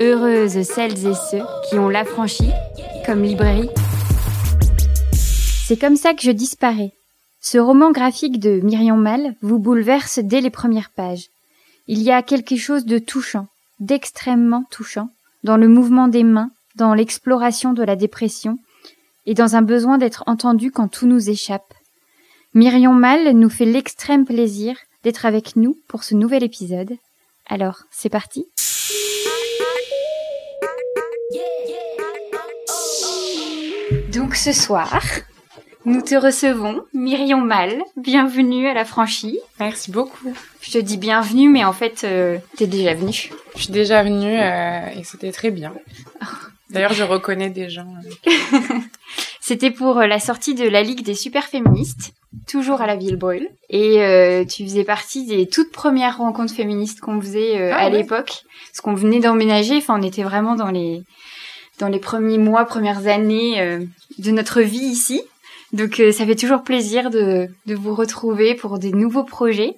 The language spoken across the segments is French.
Heureuses celles et ceux qui ont l'affranchi comme librairie. C'est comme ça que je disparais. Ce roman graphique de Myriam Mal vous bouleverse dès les premières pages. Il y a quelque chose de touchant, d'extrêmement touchant, dans le mouvement des mains, dans l'exploration de la dépression, et dans un besoin d'être entendu quand tout nous échappe. Myriam Mal nous fait l'extrême plaisir d'être avec nous pour ce nouvel épisode. Alors, c'est parti Donc ce soir, nous te recevons, Myriam Mal. Bienvenue à la franchie. Merci beaucoup. Je te dis bienvenue, mais en fait, euh, t'es déjà venue. Je suis déjà venue euh, et c'était très bien. D'ailleurs, je reconnais des gens. euh. C'était pour euh, la sortie de la Ligue des super féministes, toujours à la Ville Brûle. Et euh, tu faisais partie des toutes premières rencontres féministes qu'on faisait Ah à l'époque, parce qu'on venait d'emménager. Enfin, on était vraiment dans les dans les premiers mois, premières années euh, de notre vie ici. Donc, euh, ça fait toujours plaisir de de vous retrouver pour des nouveaux projets.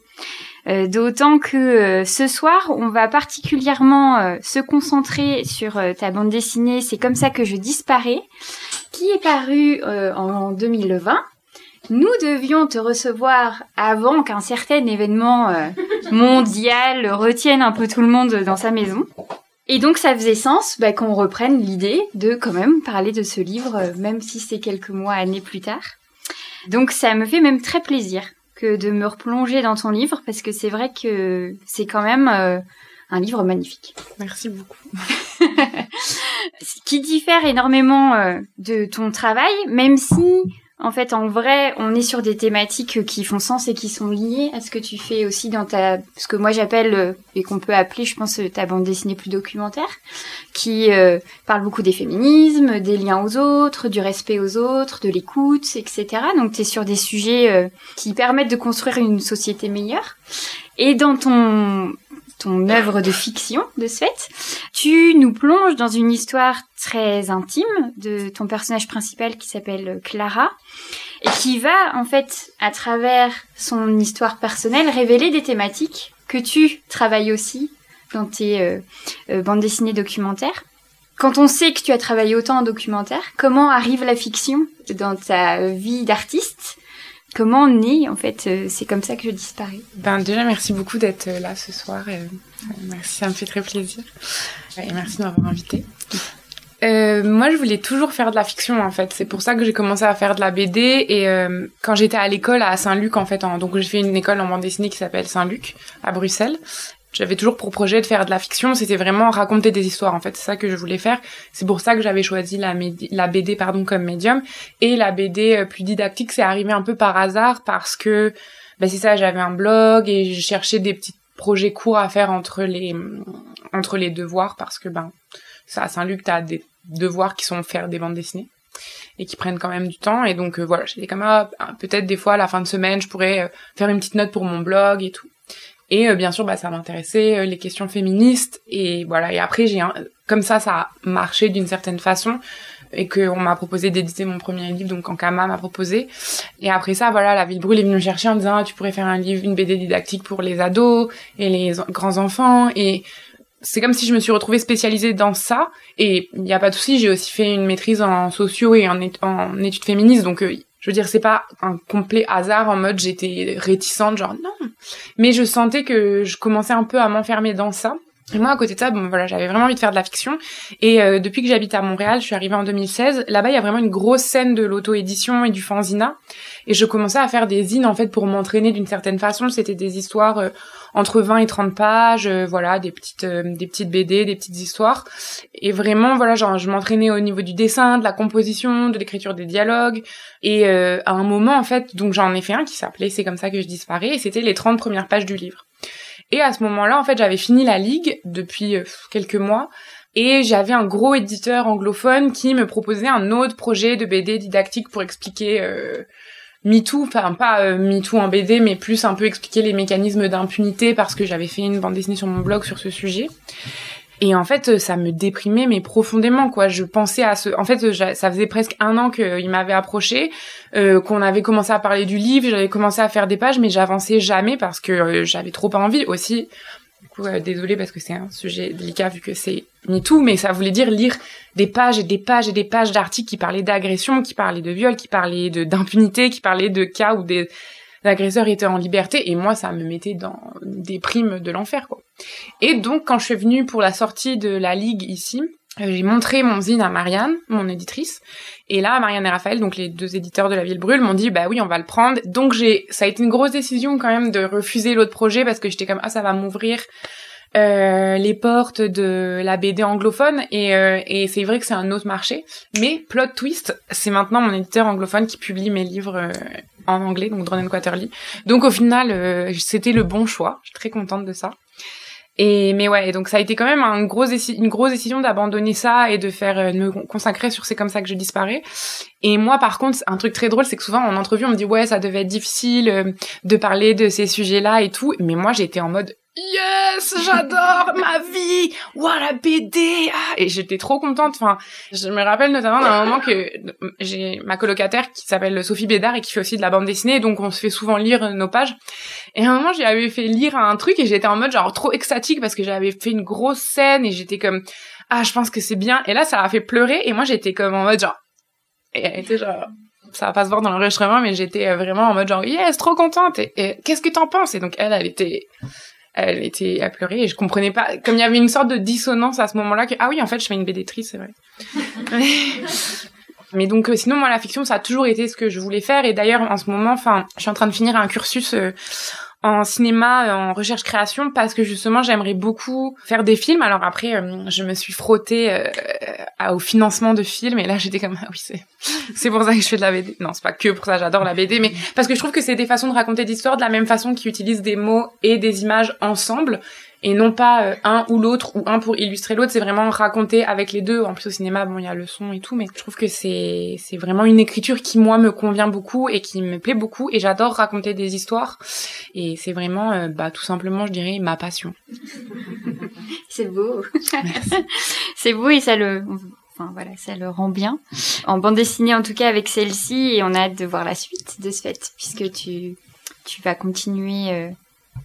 Euh, D'autant que euh, ce soir, on va particulièrement euh, se concentrer sur euh, ta bande dessinée. C'est comme ça que je disparais, qui est paru euh, en 2020. Nous devions te recevoir avant qu'un certain événement mondial retienne un peu tout le monde dans sa maison. Et donc ça faisait sens bah, qu'on reprenne l'idée de quand même parler de ce livre, euh, même si c'est quelques mois, années plus tard. Donc ça me fait même très plaisir que de me replonger dans ton livre, parce que c'est vrai que c'est quand même euh, un livre magnifique. Merci beaucoup. Ce qui diffère énormément euh, de ton travail, même si, en fait, en vrai, on est sur des thématiques qui font sens et qui sont liées à ce que tu fais aussi dans ta, ce que moi j'appelle euh, et qu'on peut appeler, je pense, euh, ta bande dessinée plus documentaire, qui euh, parle beaucoup des féminismes, des liens aux autres, du respect aux autres, de l'écoute, etc. Donc, tu es sur des sujets euh, qui permettent de construire une société meilleure. Et dans ton ton œuvre de fiction, de ce fait, tu nous plonges dans une histoire très intime de ton personnage principal qui s'appelle Clara et qui va en fait à travers son histoire personnelle révéler des thématiques que tu travailles aussi dans tes euh, euh, bandes dessinées documentaires. Quand on sait que tu as travaillé autant en documentaire, comment arrive la fiction dans ta vie d'artiste Comment naît en fait euh, C'est comme ça que je disparais. Ben déjà, merci beaucoup d'être euh, là ce soir. euh, merci, ça me fait très plaisir. Et merci de m'avoir invité. Moi, je voulais toujours faire de la fiction en fait. C'est pour ça que j'ai commencé à faire de la BD. Et quand j'étais à l'école à Saint-Luc en fait, donc j'ai fait une école en bande dessinée qui s'appelle Saint-Luc à Bruxelles. J'avais toujours pour projet de faire de la fiction. C'était vraiment raconter des histoires en fait. C'est ça que je voulais faire. C'est pour ça que j'avais choisi la, BD pardon comme médium. Et la BD euh, plus didactique, c'est arrivé un peu par hasard parce que ben c'est ça. J'avais un blog et je cherchais des petits projets courts à faire entre les entre les devoirs parce que ben ça à Saint-Luc t'as des devoirs qui sont faire des bandes dessinées et qui prennent quand même du temps et donc euh, voilà j'étais comme ah, peut-être des fois à la fin de semaine je pourrais euh, faire une petite note pour mon blog et tout et euh, bien sûr bah ça m'intéressait euh, les questions féministes. Et voilà. Et après j'ai un- comme ça ça a marché d'une certaine façon et qu'on m'a proposé d'éditer mon premier livre donc Ankama m'a proposé. Et après ça voilà la ville brûle est venue me chercher en disant ah, tu pourrais faire un livre une BD didactique pour les ados et les grands enfants et c'est comme si je me suis retrouvée spécialisée dans ça. Et il n'y a pas de souci j'ai aussi fait une maîtrise en sociaux et en, en études féministes. Donc euh, je veux dire c'est pas un complet hasard en mode j'étais réticente genre non. Mais je sentais que je commençais un peu à m'enfermer dans ça. Et moi à côté de ça bon voilà j'avais vraiment envie de faire de la fiction. Et euh, depuis que j'habite à Montréal je suis arrivée en 2016 là-bas il y a vraiment une grosse scène de l'auto-édition et du fanzina et je commençais à faire des zines en fait pour m'entraîner d'une certaine façon c'était des histoires euh, entre 20 et 30 pages, euh, voilà, des petites euh, des petites BD, des petites histoires. Et vraiment, voilà, genre je m'entraînais au niveau du dessin, de la composition, de l'écriture des dialogues. Et euh, à un moment, en fait, donc j'en ai fait un qui s'appelait C'est comme ça que je disparais, et c'était les 30 premières pages du livre. Et à ce moment-là, en fait, j'avais fini la ligue depuis euh, quelques mois. Et j'avais un gros éditeur anglophone qui me proposait un autre projet de BD didactique pour expliquer euh, MeToo, enfin pas euh, MeToo en BD, mais plus un peu expliquer les mécanismes d'impunité parce que j'avais fait une bande dessinée sur mon blog sur ce sujet. Et en fait, ça me déprimait, mais profondément, quoi. Je pensais à ce... En fait, ça faisait presque un an qu'il m'avait approché, euh, qu'on avait commencé à parler du livre, j'avais commencé à faire des pages, mais j'avançais jamais parce que euh, j'avais trop envie aussi. Euh, désolée parce que c'est un sujet délicat vu que c'est ni tout, mais ça voulait dire lire des pages et des pages et des pages d'articles qui parlaient d'agression, qui parlaient de viol, qui parlaient d'impunité, qui parlaient de cas où des agresseurs étaient en liberté et moi ça me mettait dans des primes de l'enfer. Et donc quand je suis venue pour la sortie de la ligue ici, j'ai montré mon zine à Marianne, mon éditrice, et là Marianne et Raphaël, donc les deux éditeurs de La Ville Brûle, m'ont dit bah oui on va le prendre. Donc j'ai, ça a été une grosse décision quand même de refuser l'autre projet parce que j'étais comme ah ça va m'ouvrir euh, les portes de la BD anglophone et, euh, et c'est vrai que c'est un autre marché. Mais plot twist, c'est maintenant mon éditeur anglophone qui publie mes livres euh, en anglais, donc Drone Quaterly. Donc au final, c'était le bon choix. Je suis très contente de ça. Et mais ouais, donc ça a été quand même une grosse décision d'abandonner ça et de faire euh, me consacrer sur c'est comme ça que je disparais. Et moi par contre, un truc très drôle, c'est que souvent en entrevue on me dit ouais, ça devait être difficile euh, de parler de ces sujets-là et tout, mais moi j'étais en mode yes, j'adore ma vie, waouh la BD, ah, et j'étais trop contente. Enfin, je me rappelle notamment d'un moment que j'ai ma colocataire qui s'appelle Sophie Bédard et qui fait aussi de la bande dessinée, donc on se fait souvent lire nos pages. Et à un moment, j'avais fait lire un truc et j'étais en mode genre trop extatique parce que j'avais fait une grosse scène et j'étais comme ah je pense que c'est bien. Et là, ça a fait pleurer et moi j'étais comme en mode genre et elle était genre ça va pas se voir dans l'enregistrement, mais j'étais vraiment en mode genre yes, trop contente. Et, et qu'est-ce que t'en penses? Et donc elle, elle était elle était à pleurer et je comprenais pas. Comme il y avait une sorte de dissonance à ce moment-là que ah oui en fait je fais une BD-trice c'est vrai. Mais donc euh, sinon moi la fiction ça a toujours été ce que je voulais faire. Et d'ailleurs en ce moment enfin je suis en train de finir un cursus euh, en cinéma, en recherche création, parce que justement j'aimerais beaucoup faire des films. Alors après, euh, je me suis frottée euh, au financement de films, et là j'étais comme ah oui c'est c'est pour ça que je fais de la BD. Non, c'est pas que pour ça, j'adore la BD, mais parce que je trouve que c'est des façons de raconter des histoires de la même façon qu'ils utilisent des mots et des images ensemble et non pas euh, un ou l'autre ou un pour illustrer l'autre. C'est vraiment raconter avec les deux. En plus au cinéma bon il y a le son et tout mais je trouve que c'est c'est vraiment une écriture qui moi me convient beaucoup et qui me plaît beaucoup. Et j'adore raconter des histoires. Et c'est vraiment euh, bah tout simplement je dirais ma passion. C'est beau. C'est beau et ça le Enfin, voilà, ça le rend bien. En bande dessinée, en tout cas, avec celle-ci, et on a hâte de voir la suite de ce fait, puisque tu, tu vas continuer euh,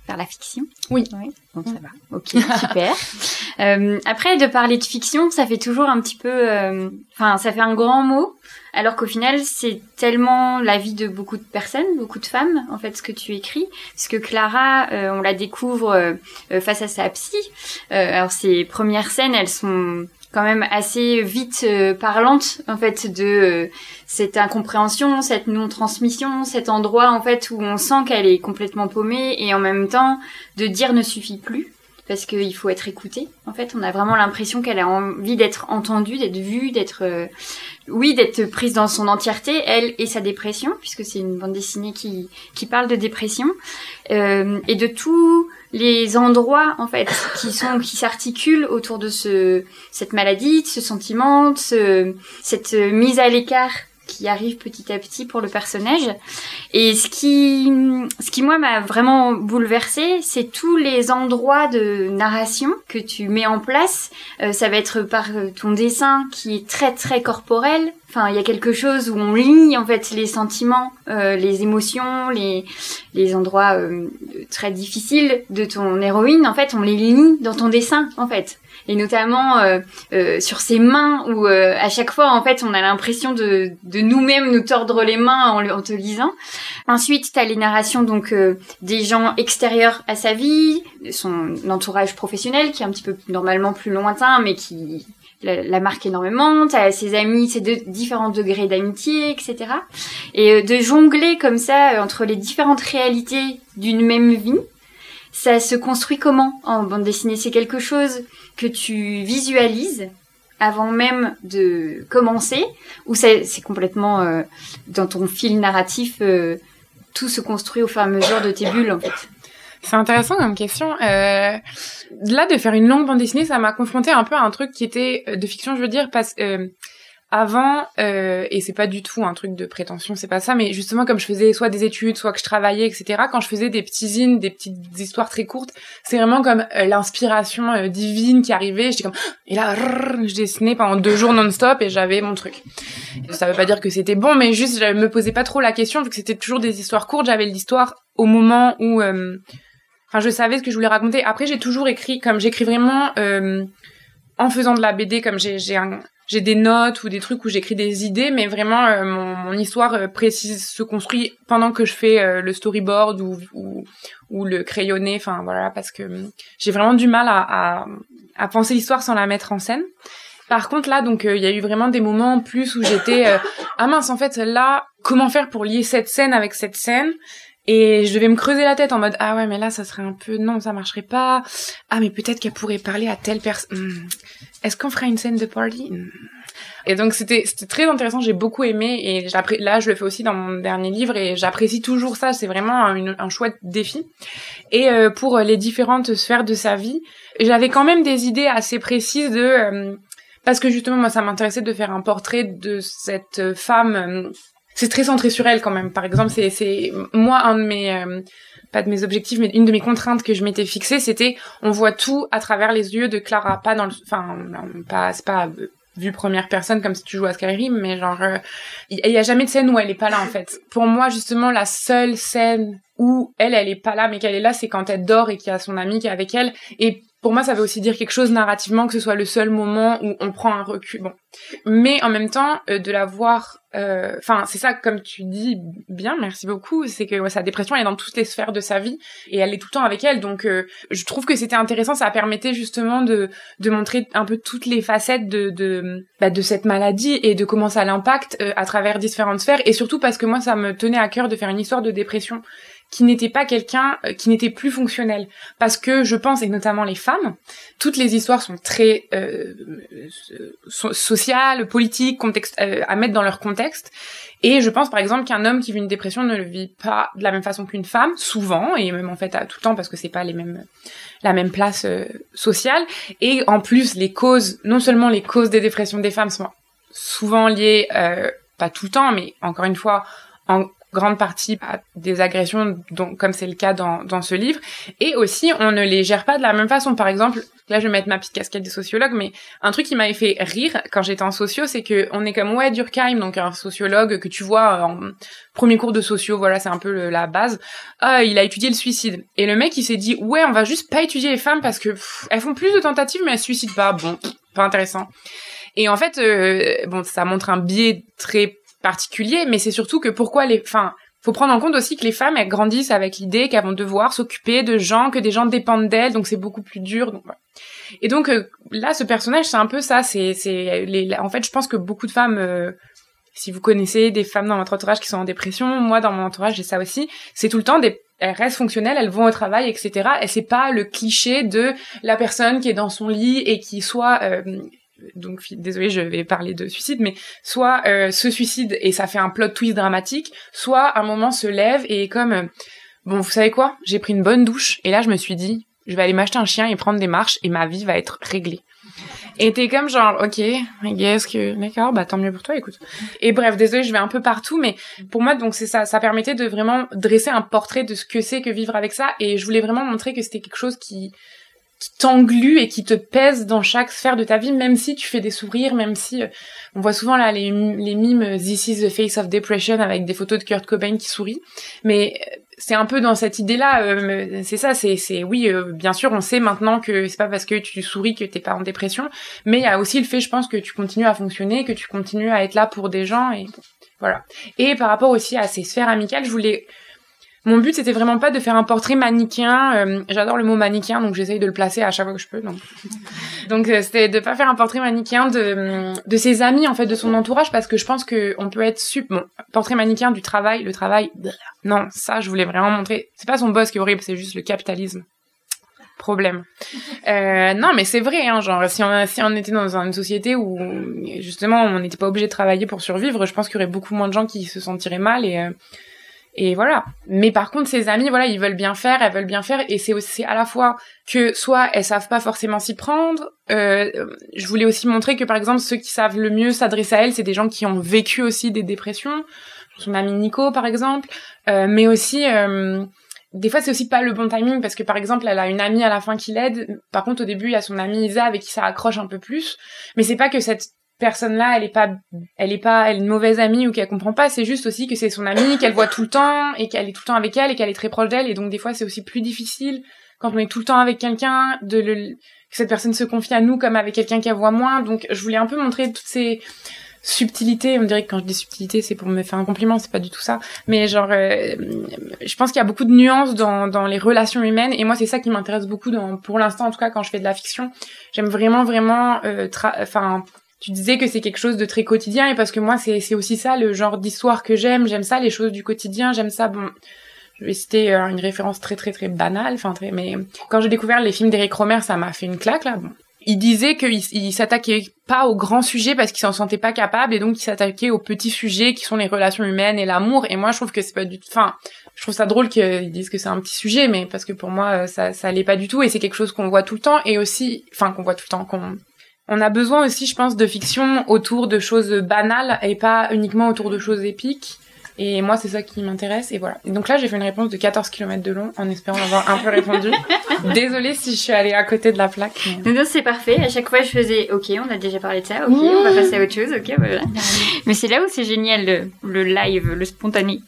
vers la fiction. Oui. oui. Bon, ça va. Ok, super. euh, après, de parler de fiction, ça fait toujours un petit peu... euh, Enfin, ça fait un grand mot, alors qu'au final, c'est tellement la vie de beaucoup de personnes, beaucoup de femmes, en fait, ce que tu écris. Parce que Clara, euh, on la découvre euh, face à sa psy. Euh, alors, ses premières scènes, elles sont quand même assez vite euh, parlantes, en fait, de euh, cette incompréhension, cette non-transmission, cet endroit, en fait, où on sent qu'elle est complètement paumée, et en même temps, de dire ne suffit plus parce qu'il faut être écouté. En fait, on a vraiment l'impression qu'elle a envie d'être entendue, d'être vue, d'être, euh, oui, d'être prise dans son entièreté, elle et sa dépression, puisque c'est une bande dessinée qui qui parle de dépression euh, et de tous les endroits en fait qui sont qui s'articulent autour de ce cette maladie, de ce sentiment, de ce, cette mise à l'écart qui arrive petit à petit pour le personnage. Et ce qui, ce qui moi m'a vraiment bouleversée, c'est tous les endroits de narration que tu mets en place. Euh, ça va être par ton dessin qui est très très corporel. Enfin, il y a quelque chose où on lit en fait les sentiments, euh, les émotions, les les endroits euh, très difficiles de ton héroïne. En fait, on les lit dans ton dessin en fait et notamment euh, sur ses mains où à chaque fois en fait on a l'impression de, nous-mêmes nous tordre les mains en, en te lisant. Ensuite, tu as les narrations donc des gens extérieurs à sa vie, son entourage professionnel qui est un petit peu normalement plus lointain mais qui la, marque énormément, t'as ses amis, ses différents degrés d'amitié, etc. Et de jongler comme ça entre les différentes réalités d'une même vie, ça se construit comment en bande dessinée? C'est quelque chose que tu visualises avant même de commencer? Ou c'est complètement euh, dans ton fil narratif euh, tout se construit au fur et à mesure de tes bulles en fait? C'est intéressant comme question. Euh, là, de faire une longue bande dessinée, ça m'a confronté un peu à un truc qui était de fiction, je veux dire, parce que avant, euh, et c'est pas du tout un truc de prétention, c'est pas ça, mais justement comme je faisais soit des études, soit que je travaillais, etc. Quand je faisais des petits zines, des petites histoires très courtes, c'est vraiment comme euh, l'inspiration euh, divine qui arrivait. J'étais comme et là, je dessinais pendant deux jours non-stop et j'avais mon truc. Ça veut pas dire que c'était bon, mais juste je me posais pas trop la question vu que c'était toujours des histoires courtes. J'avais l'histoire au moment où je savais ce que je voulais raconter. Après j'ai toujours écrit comme j'écris vraiment en faisant de la BD comme j'ai des notes ou des trucs où j'écris des idées, mais vraiment euh, mon, histoire euh, précise se construit pendant que je fais euh, le storyboard ou, le crayonné, enfin voilà, parce que j'ai vraiment du mal à, penser l'histoire sans la mettre en scène. Par contre là, donc il y a eu vraiment des moments en plus où j'étais ah mince en fait là comment faire pour lier cette scène avec cette scène? Et je devais me creuser la tête en mode ah ouais mais là ça serait un peu non ça marcherait pas ah mais peut-être qu'elle pourrait parler à telle personne hmm. est-ce qu'on ferait une scène de party? Hmm. et donc c'était c'était très intéressant j'ai beaucoup aimé et là je le fais aussi dans mon dernier livre et j'apprécie toujours ça c'est vraiment un, un chouette défi et euh, pour les différentes sphères de sa vie j'avais quand même des idées assez précises de euh, parce que justement moi ça m'intéressait de faire un portrait de cette femme euh, c'est très centré sur elle quand même. Par exemple, c'est c'est moi un de mes euh, pas de mes objectifs, mais une de mes contraintes que je m'étais fixée, c'était on voit tout à travers les yeux de Clara, pas dans le, enfin pas c'est pas euh, vu première personne comme si tu jouais à Skyrim, mais genre il euh, y, a jamais de scène où elle est pas là en fait. Pour moi justement la seule scène où elle elle est pas là mais qu'elle est là, c'est quand elle dort et qu'il y a son ami qui est avec elle et pour moi, ça veut aussi dire quelque chose narrativement, que ce soit le seul moment où on prend un recul. Bon, mais en même temps, euh, de la voir, euh, enfin, c'est ça, comme tu dis bien, merci beaucoup, c'est que sa dépression elle est dans toutes les sphères de sa vie et elle est tout le temps avec elle. Donc, euh, je trouve que c'était intéressant. Ça permettait justement de de montrer un peu toutes les facettes de de bah, de cette maladie et de comment ça l'impacte à travers différentes sphères. Et surtout parce que moi, ça me tenait à cœur de faire une histoire de dépression qui n'était pas quelqu'un euh, qui n'était plus fonctionnel. Parce que je pense et notamment les femmes toutes les histoires sont très euh, sociales politiques contexte, euh, à mettre dans leur contexte. Et je pense par exemple qu'un homme qui vit une dépression ne le vit pas de la même façon qu'une femme souvent et même en fait à tout le temps parce que c'est pas les mêmes la même place euh, sociale. Et en plus les causes non seulement les causes des dépressions des femmes sont souvent liées pas tout le temps mais encore une fois en grande partie des agressions, donc, comme c'est le cas dans, dans ce livre. Et aussi, on ne les gère pas de la même façon. Par exemple, là, je vais mettre ma petite casquette de sociologue, mais un truc qui m'avait fait rire quand j'étais en socio, c'est que on est comme ouais Durkheim, donc un sociologue que tu vois en premier cours de socio, voilà, c'est un peu la base. Ah, il a étudié le suicide. Et le mec, il s'est dit ouais, on va juste pas étudier les femmes parce que elles font plus de tentatives, mais elles se suicident pas. Bon, pas intéressant. Et en fait, euh, bon, ça montre un biais très particulier, mais c'est surtout que pourquoi les, enfin, faut prendre en compte aussi que les femmes elles grandissent avec l'idée qu'elles vont devoir s'occuper de gens, que des gens dépendent d'elles, donc c'est beaucoup plus dur. Et donc euh, là, ce personnage, c'est un peu ça. C'est, c'est, les, en fait, je pense que beaucoup de femmes, euh, si vous connaissez des femmes dans votre entourage qui sont en dépression, moi dans mon entourage j'ai ça aussi. C'est tout le temps des elles restent fonctionnelles, elles vont au travail, etc. Et c'est pas le cliché de la personne qui est dans son lit et qui soit euh, donc désolé je vais parler de suicide mais soit euh, se suicide et ça fait un plot twist dramatique soit un moment se lève et comme euh, bon vous savez quoi? J'ai pris une bonne douche et là je me suis dit je vais aller m'acheter un chien et prendre des marches et ma vie va être réglée. Et t'es comme genre ok guess que d'accord bah tant mieux pour toi écoute. Et bref désolé je vais un peu partout mais pour moi donc c'est ça ça permettait de vraiment dresser un portrait de ce que c'est que vivre avec ça et je voulais vraiment montrer que c'était quelque chose qui t'englue et qui te pèse dans chaque sphère de ta vie, même si tu fais des sourires, même si euh, on voit souvent là les, les mimes euh, This is the face of depression avec des photos de Kurt Cobain qui sourit, mais euh, c'est un peu dans cette idée-là, c'est ça, c'est c'est oui, bien sûr, on sait maintenant que c'est pas parce que tu souris que t'es pas en dépression, mais il y a aussi le fait, je pense, que tu continues à fonctionner, que tu continues à être là pour des gens et voilà. Et par rapport aussi à ces sphères amicales, je voulais mon but c'était vraiment pas de faire un portrait manichéen. Euh, j'adore le mot manichéen, donc j'essaye de le placer à chaque fois que je peux. Donc, donc euh, c'était de pas faire un portrait manichéen de de ses amis en fait, de son entourage, parce que je pense que on peut être sup. Bon, portrait manichéen du travail, le travail. Non, ça je voulais vraiment montrer. C'est pas son boss qui est horrible, c'est juste le capitalisme problème. Euh, non, mais c'est vrai, hein, genre si on si on était dans une société où justement on n'était pas obligé de travailler pour survivre, je pense qu'il y aurait beaucoup moins de gens qui se sentiraient mal et euh, et voilà. Mais par contre, ses amis, voilà, ils veulent bien faire, elles veulent bien faire, et c'est aussi à la fois que soit elles savent pas forcément s'y prendre. Euh, je voulais aussi montrer que par exemple ceux qui savent le mieux s'adresser à elle, c'est des gens qui ont vécu aussi des dépressions. Son ami Nico, par exemple, euh, mais aussi. Euh, des fois, c'est aussi pas le bon timing parce que par exemple, elle a une amie à la fin qui l'aide. Par contre, au début, il y a son amie Isa avec qui ça accroche un peu plus. Mais c'est pas que cette personne-là, elle est pas, elle est pas, elle est une mauvaise amie ou qu'elle comprend pas. C'est juste aussi que c'est son amie, qu'elle voit tout le temps et qu'elle est tout le temps avec elle et qu'elle est très proche d'elle. Et donc des fois, c'est aussi plus difficile quand on est tout le temps avec quelqu'un, de le, que cette personne se confie à nous comme avec quelqu'un qu'elle voit moins. Donc, je voulais un peu montrer toutes ces subtilités. On dirait que quand je dis subtilité, c'est pour me faire un compliment, c'est pas du tout ça. Mais genre, euh, je pense qu'il y a beaucoup de nuances dans, dans les relations humaines. Et moi, c'est ça qui m'intéresse beaucoup dans, pour l'instant, en tout cas, quand je fais de la fiction. J'aime vraiment, vraiment, euh, enfin, tu disais que c'est quelque chose de très quotidien et parce que moi c'est c'est aussi ça le genre d'histoire que j'aime. J'aime ça les choses du quotidien. J'aime ça bon je vais citer euh, une référence très très très banale enfin très mais quand j'ai découvert les films d'Eric Romer ça m'a fait une claque là. Bon. Il disait qu'il il, s'attaquait pas aux grands sujets parce qu'il s'en sentait pas capable et donc il s'attaquait aux petits sujets qui sont les relations humaines et l'amour. Et moi je trouve que c'est pas du enfin je trouve ça drôle qu'ils disent que c'est un petit sujet mais parce que pour moi euh, ça ça l'est pas du tout et c'est quelque chose qu'on voit tout le temps et aussi enfin qu'on voit tout le temps qu'on on a besoin aussi, je pense, de fiction autour de choses banales et pas uniquement autour de choses épiques. Et moi, c'est ça qui m'intéresse. Et voilà. Et donc là, j'ai fait une réponse de 14 km de long en espérant avoir un peu répondu. Désolée si je suis allée à côté de la plaque. Mais... Non, c'est parfait. À chaque fois, je faisais OK, on a déjà parlé de ça. OK, on va passer à autre chose. OK, voilà. Mais c'est là où c'est génial, le, live, le spontané.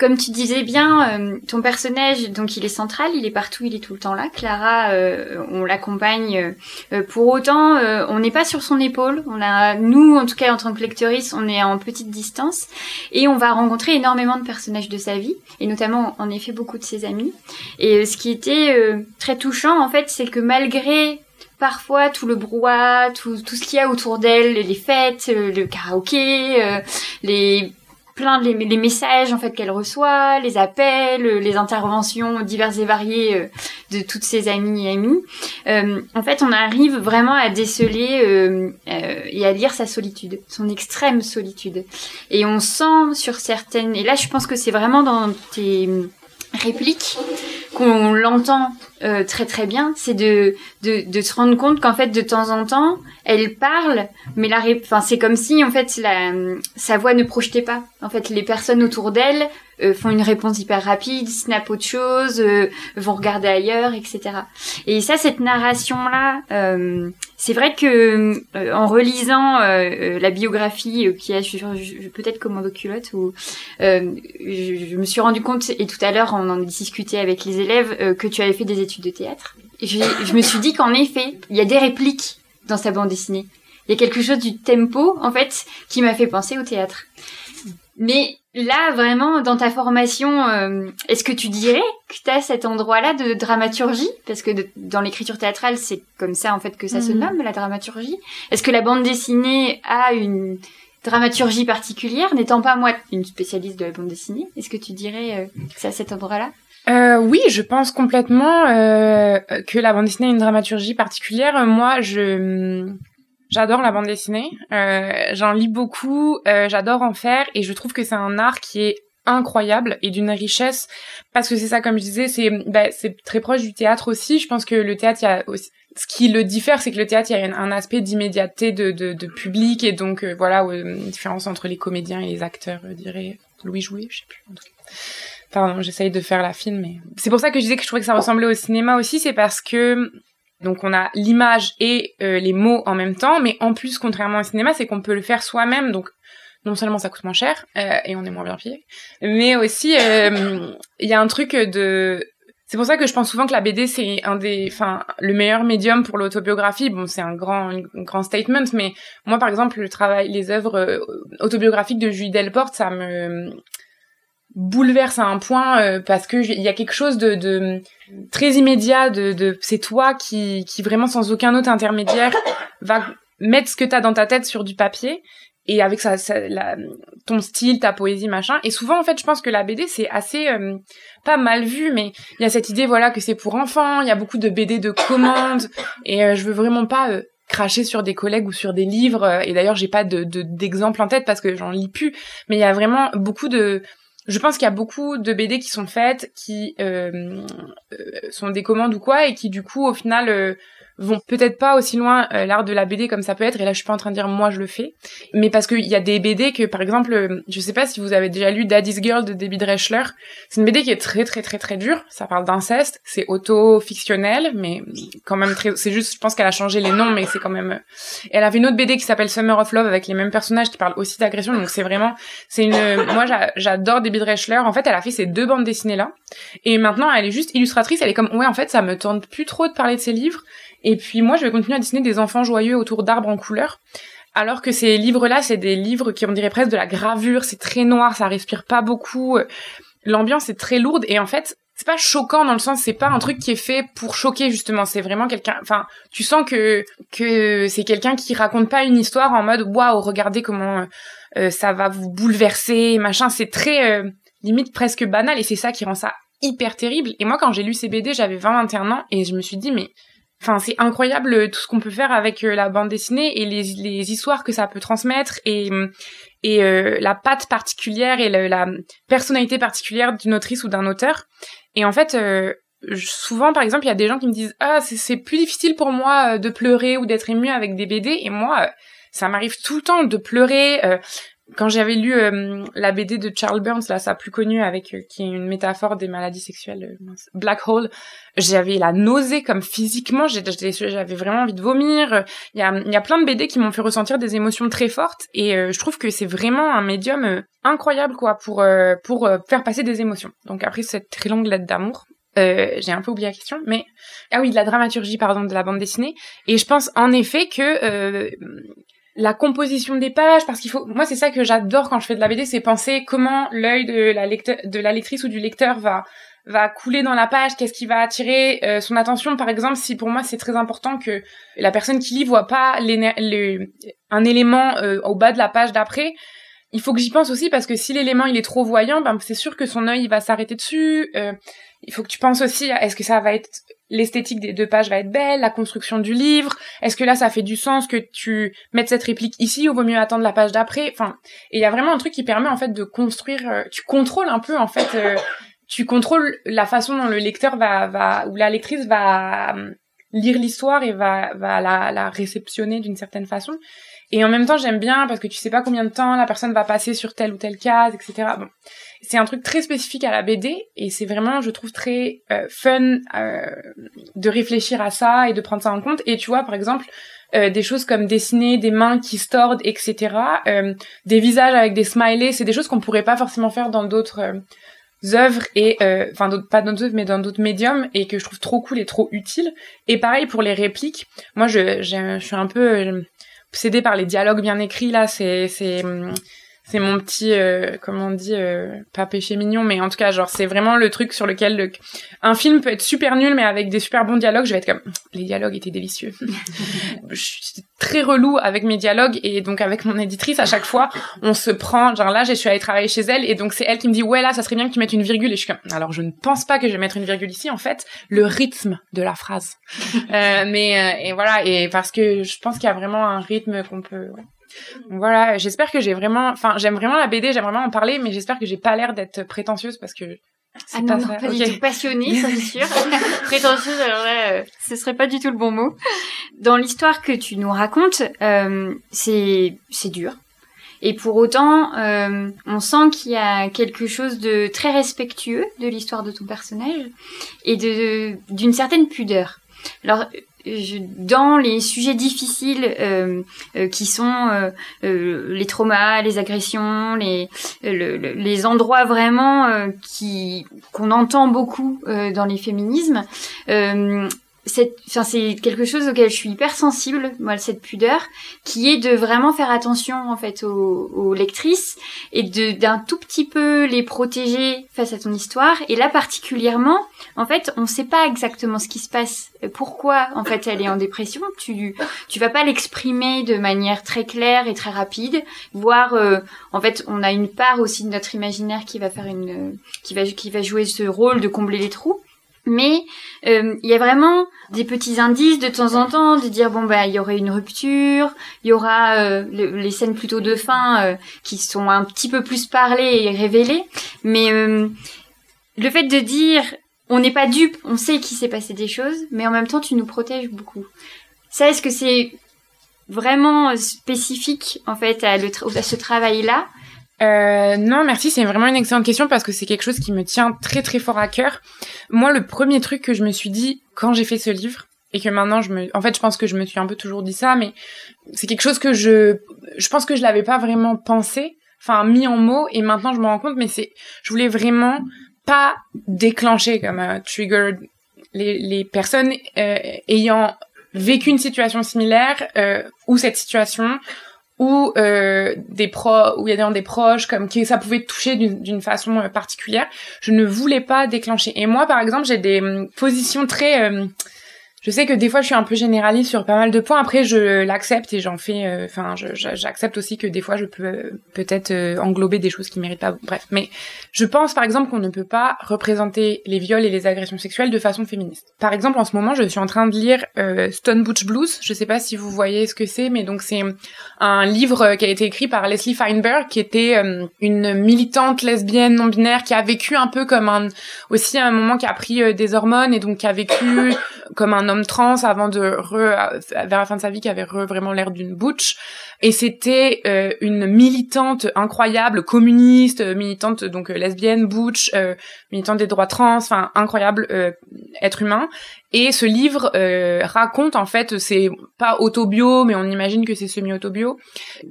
Comme tu disais bien, euh, ton personnage, donc il est central, il est partout, il est tout le temps là. Clara, euh, on l'accompagne. Euh, pour autant, on n'est pas sur son épaule. On a, nous, en tout cas, en tant que lectrice, on est en petite distance. Et on va rencontrer énormément de personnages de sa vie, et notamment en effet beaucoup de ses amis. Et euh, ce qui était euh, très touchant en fait, c'est que malgré parfois tout le brouhaha, tout, tout ce qu'il y a autour d'elle, les fêtes, euh, le karaoké, les plein de les, messages en fait qu'elle reçoit, les appels, les interventions diverses et variées euh, de toutes ses amies et amis. Euh, en fait, on arrive vraiment à déceler euh, et à lire sa solitude, son extrême solitude. Et on sent sur certaines, et là je pense que c'est vraiment dans tes répliques qu'on l'entend euh, très très bien, c'est de, de, de se rendre compte qu'en fait de temps en temps, elle parle, mais la enfin c'est comme si en fait la, sa voix ne projetait pas. En fait, les personnes autour d'elle euh, font une réponse hyper rapide, snap autre chose, euh, vont regarder ailleurs, etc. Et ça, cette narration-là, euh, c'est vrai que en relisant la biographie qui a peut-être Commando culotte, où je, me suis rendu compte et tout à l'heure on en discutait avec les élèves que tu avais fait des études de théâtre. Et je, je me suis dit qu'en effet, il y a des répliques dans sa bande dessinée. Il y a quelque chose du tempo en fait qui m'a fait penser au théâtre. Mais là, vraiment, dans ta formation, euh, est-ce que tu dirais que tu as cet endroit-là de dramaturgie? Parce que dans l'écriture théâtrale, c'est comme ça, en fait, que ça se mhm. nomme, la dramaturgie. Est-ce que la bande dessinée a une dramaturgie particulière? N'étant pas, moi, une spécialiste de la bande dessinée, est-ce que tu dirais euh, que c'est à cet endroit-là? Euh, oui, je pense complètement que la bande dessinée a une dramaturgie particulière. Moi, je J'adore la bande dessinée, euh, j'en lis beaucoup, euh, j'adore en faire et je trouve que c'est un art qui est incroyable et d'une richesse parce que c'est ça comme je disais c'est bah, très proche du théâtre aussi. Je pense que le théâtre ce qui le diffère c'est que le théâtre il y a un aspect d'immédiateté de, public et donc euh, voilà une différence entre les comédiens et les acteurs je dirais Louis Jouet je sais plus pardon j'essaye de faire la film mais c'est pour ça que je disais que je trouvais que ça ressemblait au cinéma aussi c'est parce que donc on a l'image et euh, les mots en même temps, mais en plus, contrairement au cinéma, c'est qu'on peut le faire soi-même. Donc non seulement ça coûte moins cher euh, et on est moins bien payé, mais aussi euh, il y a un truc de c'est pour ça que je pense souvent que la BD c'est un des, enfin, le meilleur médium pour l'autobiographie. Bon, c'est un grand, grand statement, mais moi, par exemple, le travail, les œuvres autobiographiques de Julie Delporte, ça me, bouleverse à un point euh, parce que il y a quelque chose de, de très immédiat de, de c'est toi qui qui vraiment sans aucun autre intermédiaire va mettre ce que t'as dans ta tête sur du papier et avec ça, ton style ta poésie machin. Et souvent en fait je pense que la BD c'est assez euh, pas mal vu mais il y a cette idée voilà que c'est pour enfants il y a beaucoup de BD de commandes et euh, je veux vraiment pas cracher sur des collègues ou sur des livres et d'ailleurs j'ai pas de d'exemple en tête parce que j'en lis plus mais il y a vraiment beaucoup de je pense qu'il y a beaucoup de BD qui sont faites, qui euh, euh, sont des commandes ou quoi, et qui du coup au final euh, vont peut-être pas aussi loin euh, l'art de la BD comme ça peut être et là je suis pas en train de dire moi je le fais mais parce qu'il y a des BD que par exemple euh, je sais pas si vous avez déjà lu Daddy's Girl de Debbie Dreschler c'est une BD qui est très très très très dure. Ça parle d'inceste. C'est auto-fictionnel mais quand même très c'est juste je pense qu'elle a changé les noms mais c'est quand même et elle avait une autre BD qui s'appelle Summer of Love avec les mêmes personnages qui parlent aussi d'agression. Donc c'est vraiment c'est une moi j'adore Debbie Dreschler en fait elle a fait ces deux bandes dessinées là et maintenant elle est juste illustratrice. Elle est comme ouais en fait ça me tente plus trop de parler de ses livres et puis moi, je vais continuer à dessiner des enfants joyeux autour d'arbres en couleur. Alors que ces livres-là, c'est des livres qui, on dirait presque de la gravure, c'est très noir, ça respire pas beaucoup. L'ambiance est très lourde et en fait, c'est pas choquant dans le sens, c'est pas un truc qui est fait pour choquer justement. C'est vraiment quelqu'un. Enfin, tu sens que que c'est quelqu'un qui raconte pas une histoire en mode waouh, regardez comment euh, ça va vous bouleverser, machin. C'est très euh, limite presque banal et c'est ça qui rend ça hyper terrible. Et moi, quand j'ai lu ces BD, j'avais 20-21 ans et je me suis dit mais Enfin, c'est incroyable euh, tout ce qu'on peut faire avec euh, la bande dessinée et les, les histoires que ça peut transmettre et et euh, la patte particulière et la personnalité particulière d'une autrice ou d'un auteur. Et en fait, souvent, par exemple, il y a des gens qui me disent ah c'est plus difficile pour moi de pleurer ou d'être ému avec des BD. Et moi, ça m'arrive tout le temps de pleurer quand j'avais lu euh, la BD de Charles Burns, là, sa plus connue, avec euh, qui est une métaphore des maladies sexuelles, euh, Black Hole, j'avais la nausée comme physiquement, j'avais vraiment envie de vomir. Il y a, y a plein de BD qui m'ont fait ressentir des émotions très fortes, et je trouve que c'est vraiment un médium incroyable, quoi, pour pour faire passer des émotions. Donc après cette très longue lettre d'amour, j'ai un peu oublié la question, mais ah oui, de la dramaturgie, pardon, de la bande dessinée. Et je pense en effet que la composition des pages parce qu'il faut moi c'est ça que j'adore quand je fais de la BD c'est penser comment l'œil de la lecteur de la lectrice ou du lecteur va va couler dans la page qu'est-ce qui va attirer euh, son attention. Par exemple si pour moi c'est très important que la personne qui lit voit pas les, un élément euh, au bas de la page d'après il faut que j'y pense aussi parce que si l'élément il est trop voyant ben c'est sûr que son œil va s'arrêter dessus euh, il faut que tu penses aussi à est-ce que ça va être l'esthétique des deux pages va être belle, la construction du livre, est-ce que là ça fait du sens que tu mettes cette réplique ici ou vaut mieux attendre la page d'après? Enfin, et il y a vraiment un truc qui permet en fait de construire euh, tu contrôles un peu en fait euh, tu contrôles la façon dont le lecteur va va ou la lectrice va euh, lire l'histoire et va va la, la réceptionner d'une certaine façon. Et en même temps, j'aime bien parce que tu sais pas combien de temps la personne va passer sur telle ou telle case, etc. Bon, c'est un truc très spécifique à la BD et c'est vraiment, je trouve, très euh, fun euh, de réfléchir à ça et de prendre ça en compte. Et tu vois, par exemple, euh, des choses comme dessiner des mains qui se tordent, etc. des visages avec des smileys, c'est des choses qu'on pourrait pas forcément faire dans d'autres œuvres et enfin pas dans d'autres mais dans d'autres médiums et que je trouve trop cool et trop utile. Et pareil pour les répliques. Moi, je, je suis un peu obsédée par les dialogues bien écrits là. C'est c'est mon petit euh, comment on dit euh, pas péché mignon mais en tout cas genre c'est vraiment le truc sur lequel un film peut être super nul mais avec des super bons dialogues je vais être comme les dialogues étaient délicieux je suis très relou avec mes dialogues et donc avec mon éditrice à chaque fois on se prend genre là je suis allée travailler chez elle et donc c'est elle qui me dit ouais là ça serait bien que tu mettes une virgule et je suis comme alors je ne pense pas que je vais mettre une virgule ici en fait le rythme de la phrase euh, mais euh, et voilà et parce que je pense qu'il y a vraiment un rythme qu'on peut ouais. Voilà, j'espère que j'ai vraiment, enfin, j'aime vraiment la BD, j'aime vraiment en parler, mais j'espère que j'ai pas l'air d'être prétentieuse parce que ah non, pas, pas du tout passionnée, ça c'est sûr. Prétentieuse, alors là, euh, ce serait pas du tout le bon mot. Dans l'histoire que tu nous racontes, euh, c'est c'est dur. Et pour autant, euh, on sent qu'il y a quelque chose de très respectueux de l'histoire de ton personnage et de d'une certaine pudeur. Alors, dans les sujets difficiles euh, euh, qui sont euh, les traumas, les agressions, les les endroits vraiment qui qu'on entend beaucoup dans les féminismes, enfin c'est quelque chose auquel je suis hyper sensible moi cette pudeur qui est de vraiment faire attention en fait aux, aux lectrices et de d'un tout petit peu les protéger face à ton histoire. Et là particulièrement en fait on sait pas exactement ce qui se passe. Pourquoi en fait elle est en dépression? Tu tu vas pas l'exprimer de manière très claire et très rapide voire euh, en fait on a une part aussi de notre imaginaire qui va faire une qui va qui va jouer ce rôle de combler les trous mais euh, il y a vraiment des petits indices de temps en temps de dire bon bah il y aurait une rupture, il y aura euh, les scènes plutôt de fin euh, qui sont un petit peu plus parlées et révélées, mais le fait de dire on n'est pas dupe, on sait qu'il s'est passé des choses, mais en même temps, tu nous protèges beaucoup. Ça, est-ce que c'est vraiment spécifique, en fait, à, ce travail-là? Euh, non, merci. C'est vraiment une excellente question parce que c'est quelque chose qui me tient très très fort à cœur. Moi, le premier truc que je me suis dit quand j'ai fait ce livre et que maintenant je me, en fait, je pense que je me suis un peu toujours dit ça, mais c'est quelque chose que je, je pense que je l'avais pas vraiment pensé, enfin mis en mots et maintenant je me rends compte, mais c'est, je voulais vraiment pas déclencher comme euh, trigger les, les personnes euh, ayant vécu une situation similaire euh, ou cette situation ou euh, des pro ou il y a des proches comme qui ça pouvait toucher d'une façon euh, particulière. Je ne voulais pas déclencher. Et moi par exemple j'ai des hum, positions très je sais que des fois je suis un peu généraliste sur pas mal de points. Après je l'accepte et j'en fais. Euh, enfin, j'accepte aussi que des fois je peux euh, peut-être euh, englober des choses qui méritent pas. Bref, mais je pense par exemple qu'on ne peut pas représenter les viols et les agressions sexuelles de façon féministe. Par exemple, en ce moment, je suis en train de lire Stone Butch Blues. Je sais pas si vous voyez ce que c'est, mais donc c'est un livre qui a été écrit par Leslie Feinberg, qui était une militante lesbienne non binaire qui a vécu un peu comme un aussi un moment qui a pris des hormones et donc qui a vécu comme un homme trans avant de re, vers la fin de sa vie qui avait vraiment l'air d'une butch. Et c'était euh, une militante incroyable communiste euh, militante donc euh, lesbienne butch militante des droits trans enfin incroyable être humain. Et ce livre raconte en fait c'est pas autobio mais on imagine que c'est semi autobio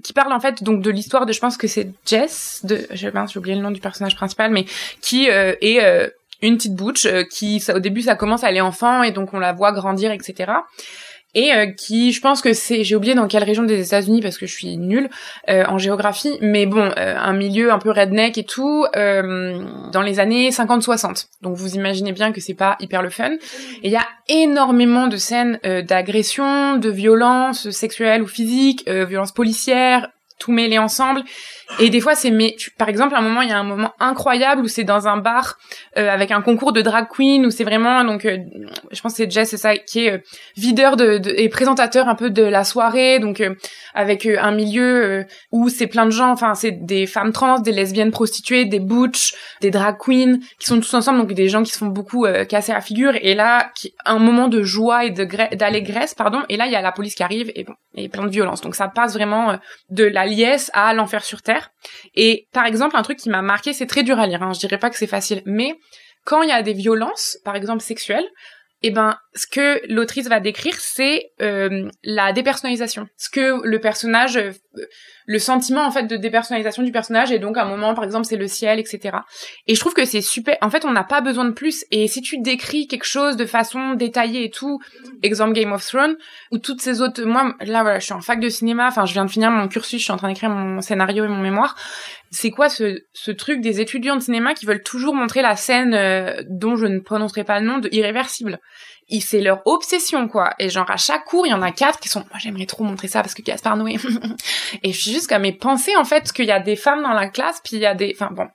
qui parle en fait donc de l'histoire de je pense que c'est Jess de je sais j'ai oublié le nom du personnage principal mais qui est une petite bouche euh, qui, ça, au début, ça commence à aller enfant et donc on la voit grandir, etc. Et euh, qui, je pense que c'est, j'ai oublié dans quelle région des États-Unis parce que je suis nulle euh, en géographie, mais bon, un milieu un peu redneck et tout, dans les années 50-60. Donc vous imaginez bien que c'est pas hyper le fun. Et il y a énormément de scènes d'agression, de violence sexuelle ou physique, violence policière, tout mêlé ensemble. Et des fois, c'est mais par exemple, à un moment, il y a un moment incroyable où c'est dans un bar euh, avec un concours de drag queen où c'est vraiment donc, euh, je pense c'est Jess, c'est ça, qui est euh, videur de, et présentateur un peu de la soirée, donc avec un milieu où c'est plein de gens, enfin c'est des femmes trans, des lesbiennes prostituées, des butch, des drag queens qui sont tous ensemble, donc des gens qui se font beaucoup casser la figure. Et là, qui, un moment de joie et de d'allégresse, pardon. Et là, il y a la police qui arrive et bon, et plein de violence. Donc ça passe vraiment de la liesse à l'enfer sur terre. Et par exemple, un truc qui m'a marqué, c'est très dur à lire, hein, je dirais pas que c'est facile, mais quand il y a des violences, par exemple sexuelles, eh ben, ce que l'autrice va décrire, c'est euh, la dépersonnalisation. Ce que le personnage, euh, le sentiment en fait de dépersonnalisation du personnage, et donc à un moment, par exemple, c'est le ciel, etc. Et je trouve que c'est super. En fait, on n'a pas besoin de plus. Et si tu décris quelque chose de façon détaillée et tout, exemple Game of Thrones, ou toutes ces autres, moi, là, voilà, je suis en fac de cinéma. Enfin, je viens de finir mon cursus, je suis en train d'écrire mon scénario et mon mémoire c'est quoi ce, ce truc des étudiants de cinéma qui veulent toujours montrer la scène euh, dont je ne prononcerai pas le nom de irréversible? C'est leur obsession quoi. Et genre à chaque cours il y en a quatre qui sont moi j'aimerais trop montrer ça parce que Gaspard Noé. Et je suis juste comme mes pensées en fait qu'il y a des femmes dans la classe puis il y a des enfin bon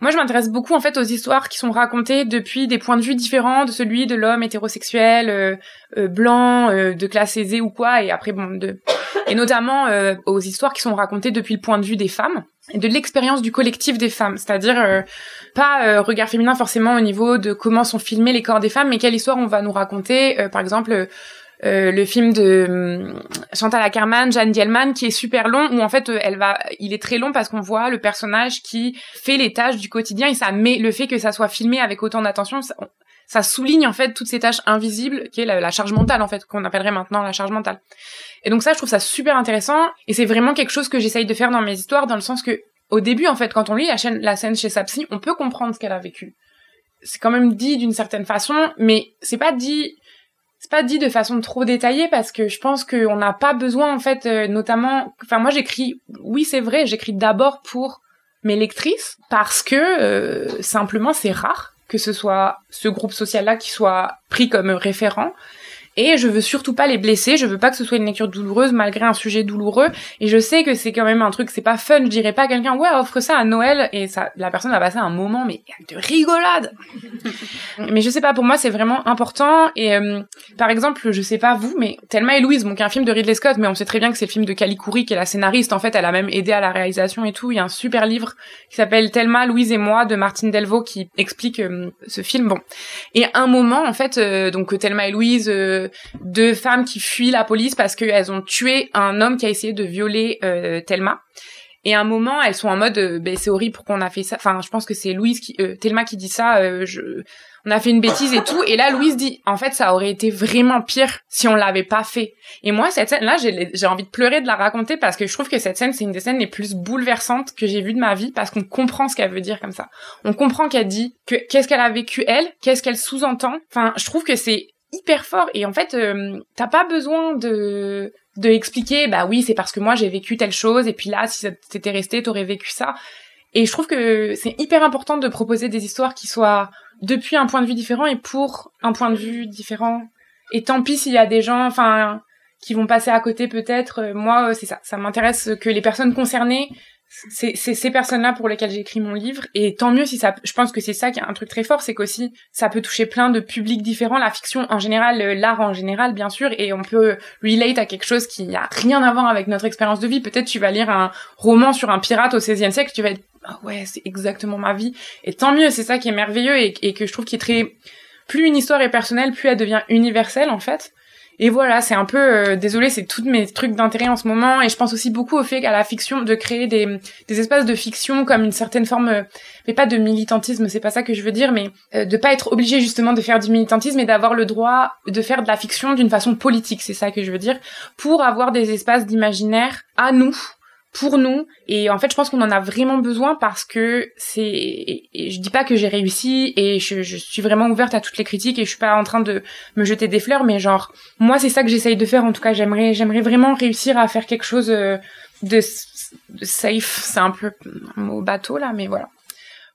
moi, je m'intéresse beaucoup en fait aux histoires qui sont racontées depuis des points de vue différents de celui de l'homme hétérosexuel, euh, euh, blanc, de classe aisée ou quoi, et après bon, de et notamment aux histoires qui sont racontées depuis le point de vue des femmes et de l'expérience du collectif des femmes, c'est-à-dire euh, pas euh, regard féminin forcément au niveau de comment sont filmés les corps des femmes, mais quelle histoire on va nous raconter, euh, par exemple le film de hum, Chantal Ackerman, Jeanne Dielman, qui est super long, où en fait elle va, il est très long parce qu'on voit le personnage qui fait les tâches du quotidien et ça met le fait que ça soit filmé avec autant d'attention, ça, souligne en fait toutes ces tâches invisibles, qui est la, la charge mentale en fait, qu'on appellerait maintenant la charge mentale. Et donc ça, je trouve ça super intéressant. Et c'est vraiment quelque chose que j'essaye de faire dans mes histoires, dans le sens que, au début, en fait, quand on lit la, chaîne, la scène chez sa psy, on peut comprendre ce qu'elle a vécu. C'est quand même dit d'une certaine façon, mais c'est pas dit, pas dit de façon trop détaillée parce que je pense qu'on n'a pas besoin, en fait, euh, notamment, enfin, moi, j'écris, oui, c'est vrai, j'écris d'abord pour mes lectrices parce que, euh, simplement, c'est rare que ce soit ce groupe social-là qui soit pris comme référent et je veux surtout pas les blesser, je veux pas que ce soit une lecture douloureuse malgré un sujet douloureux. Et je sais que c'est quand même un truc c'est pas fun, je dirais pas à quelqu'un ouais, offre ça à Noël. Et ça la personne va passer un moment mais de rigolade. mais je sais pas pour moi c'est vraiment important. Et euh, par exemple, je sais pas vous mais Thelma et Louise, bon qui est un film de Ridley Scott mais on sait très bien que c'est le film de Kali Kouri qui est la scénariste. En fait, elle a même aidé à la réalisation et tout, il y a un super livre qui s'appelle Thelma, Louise et moi de Martine Delvaux qui explique euh, ce film. Bon. Et un moment en fait euh, donc Thelma et Louise deux femmes qui fuient la police parce qu'elles ont tué un homme qui a essayé de violer euh, Thelma. Et à un moment, elles sont en mode, euh, ben, c'est horrible pour qu'on a fait ça? Enfin, je pense que c'est Louise qui, euh, Thelma qui dit ça. Euh, je, on a fait une bêtise et tout. Et là, Louise dit, en fait, ça aurait été vraiment pire si on l'avait pas fait. Et moi, cette scène-là, j'ai envie de pleurer de la raconter parce que je trouve que cette scène, c'est une des scènes les plus bouleversantes que j'ai vues de ma vie parce qu'on comprend ce qu'elle veut dire comme ça. On comprend qu'elle dit que qu'est-ce qu'elle a vécu elle, qu'est-ce qu'elle sous-entend? Enfin, je trouve que c'est hyper fort. Et en fait euh, t'as pas besoin de de expliquer bah oui c'est parce que moi j'ai vécu telle chose et puis là si ça t'était resté t'aurais vécu ça. Et je trouve que c'est hyper important de proposer des histoires qui soient depuis un point de vue différent et pour un point de vue différent. Et tant pis s'il y a des gens enfin qui vont passer à côté peut-être. Euh, moi c'est ça. Ça m'intéresse que les personnes concernées c'est ces personnes-là pour lesquelles j'ai écrit mon livre. Et tant mieux si ça je pense que c'est ça qui est un truc très fort c'est qu'aussi ça peut toucher plein de publics différents. La fiction en général euh, l'art en général bien sûr. Et on peut relate à quelque chose qui n'a rien à voir avec notre expérience de vie. Peut-être tu vas lire un roman sur un pirate au XVIe siècle tu vas être ah ouais c'est exactement ma vie. Et tant mieux c'est ça qui est merveilleux et, et que je trouve qui est très plus une histoire est personnelle plus elle devient universelle en fait et voilà, c'est un peu, euh, désolé, c'est tous mes trucs d'intérêt en ce moment. Et je pense aussi beaucoup au fait qu'à la fiction, de créer des, des espaces de fiction comme une certaine forme, euh, mais pas de militantisme, c'est pas ça que je veux dire, mais euh, de pas être obligé justement de faire du militantisme et d'avoir le droit de faire de la fiction d'une façon politique, c'est ça que je veux dire, pour avoir des espaces d'imaginaire à nous, pour nous. Et en fait je pense qu'on en a vraiment besoin parce que c'est je dis pas que j'ai réussi et je, suis vraiment ouverte à toutes les critiques et je suis pas en train de me jeter des fleurs mais genre moi c'est ça que j'essaye de faire. En tout cas j'aimerais j'aimerais vraiment réussir à faire quelque chose euh, de, safe. C'est un peu un mot bateau là mais voilà.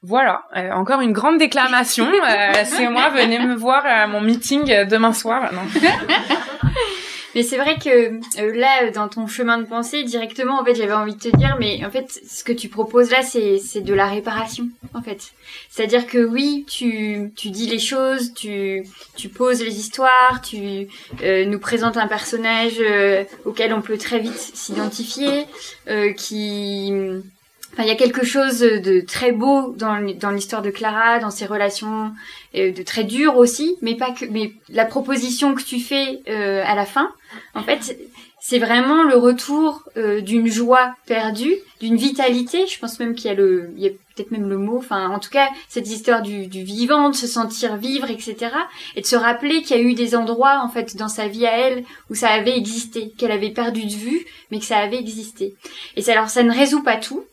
Voilà, euh, encore une grande déclamation. Euh, c'est moi, venez me voir à mon meeting demain soir. Mais c'est vrai que euh, là, dans ton chemin de pensée, directement, en fait, j'avais envie de te dire, mais en fait, ce que tu proposes là, c'est c'est de la réparation, en fait. C'est-à-dire que oui, tu tu dis les choses, tu tu poses les histoires, tu euh, nous présentes un personnage euh, auquel on peut très vite s'identifier, qui Enfin, il y a quelque chose de très beau dans, dans l'histoire de Clara, dans ses relations, euh, de très dur aussi, mais pas que. Mais la proposition que tu fais euh, à la fin, en fait, c'est vraiment le retour euh, d'une joie perdue, d'une vitalité. Je pense même qu'il y a le, il y a peut-être même le mot. Enfin, en tout cas, cette histoire du, du vivant, de se sentir vivre, etc. Et de se rappeler qu'il y a eu des endroits en fait dans sa vie à elle où ça avait existé, qu'elle avait perdu de vue, mais que ça avait existé. Et alors, ça ne résout pas tout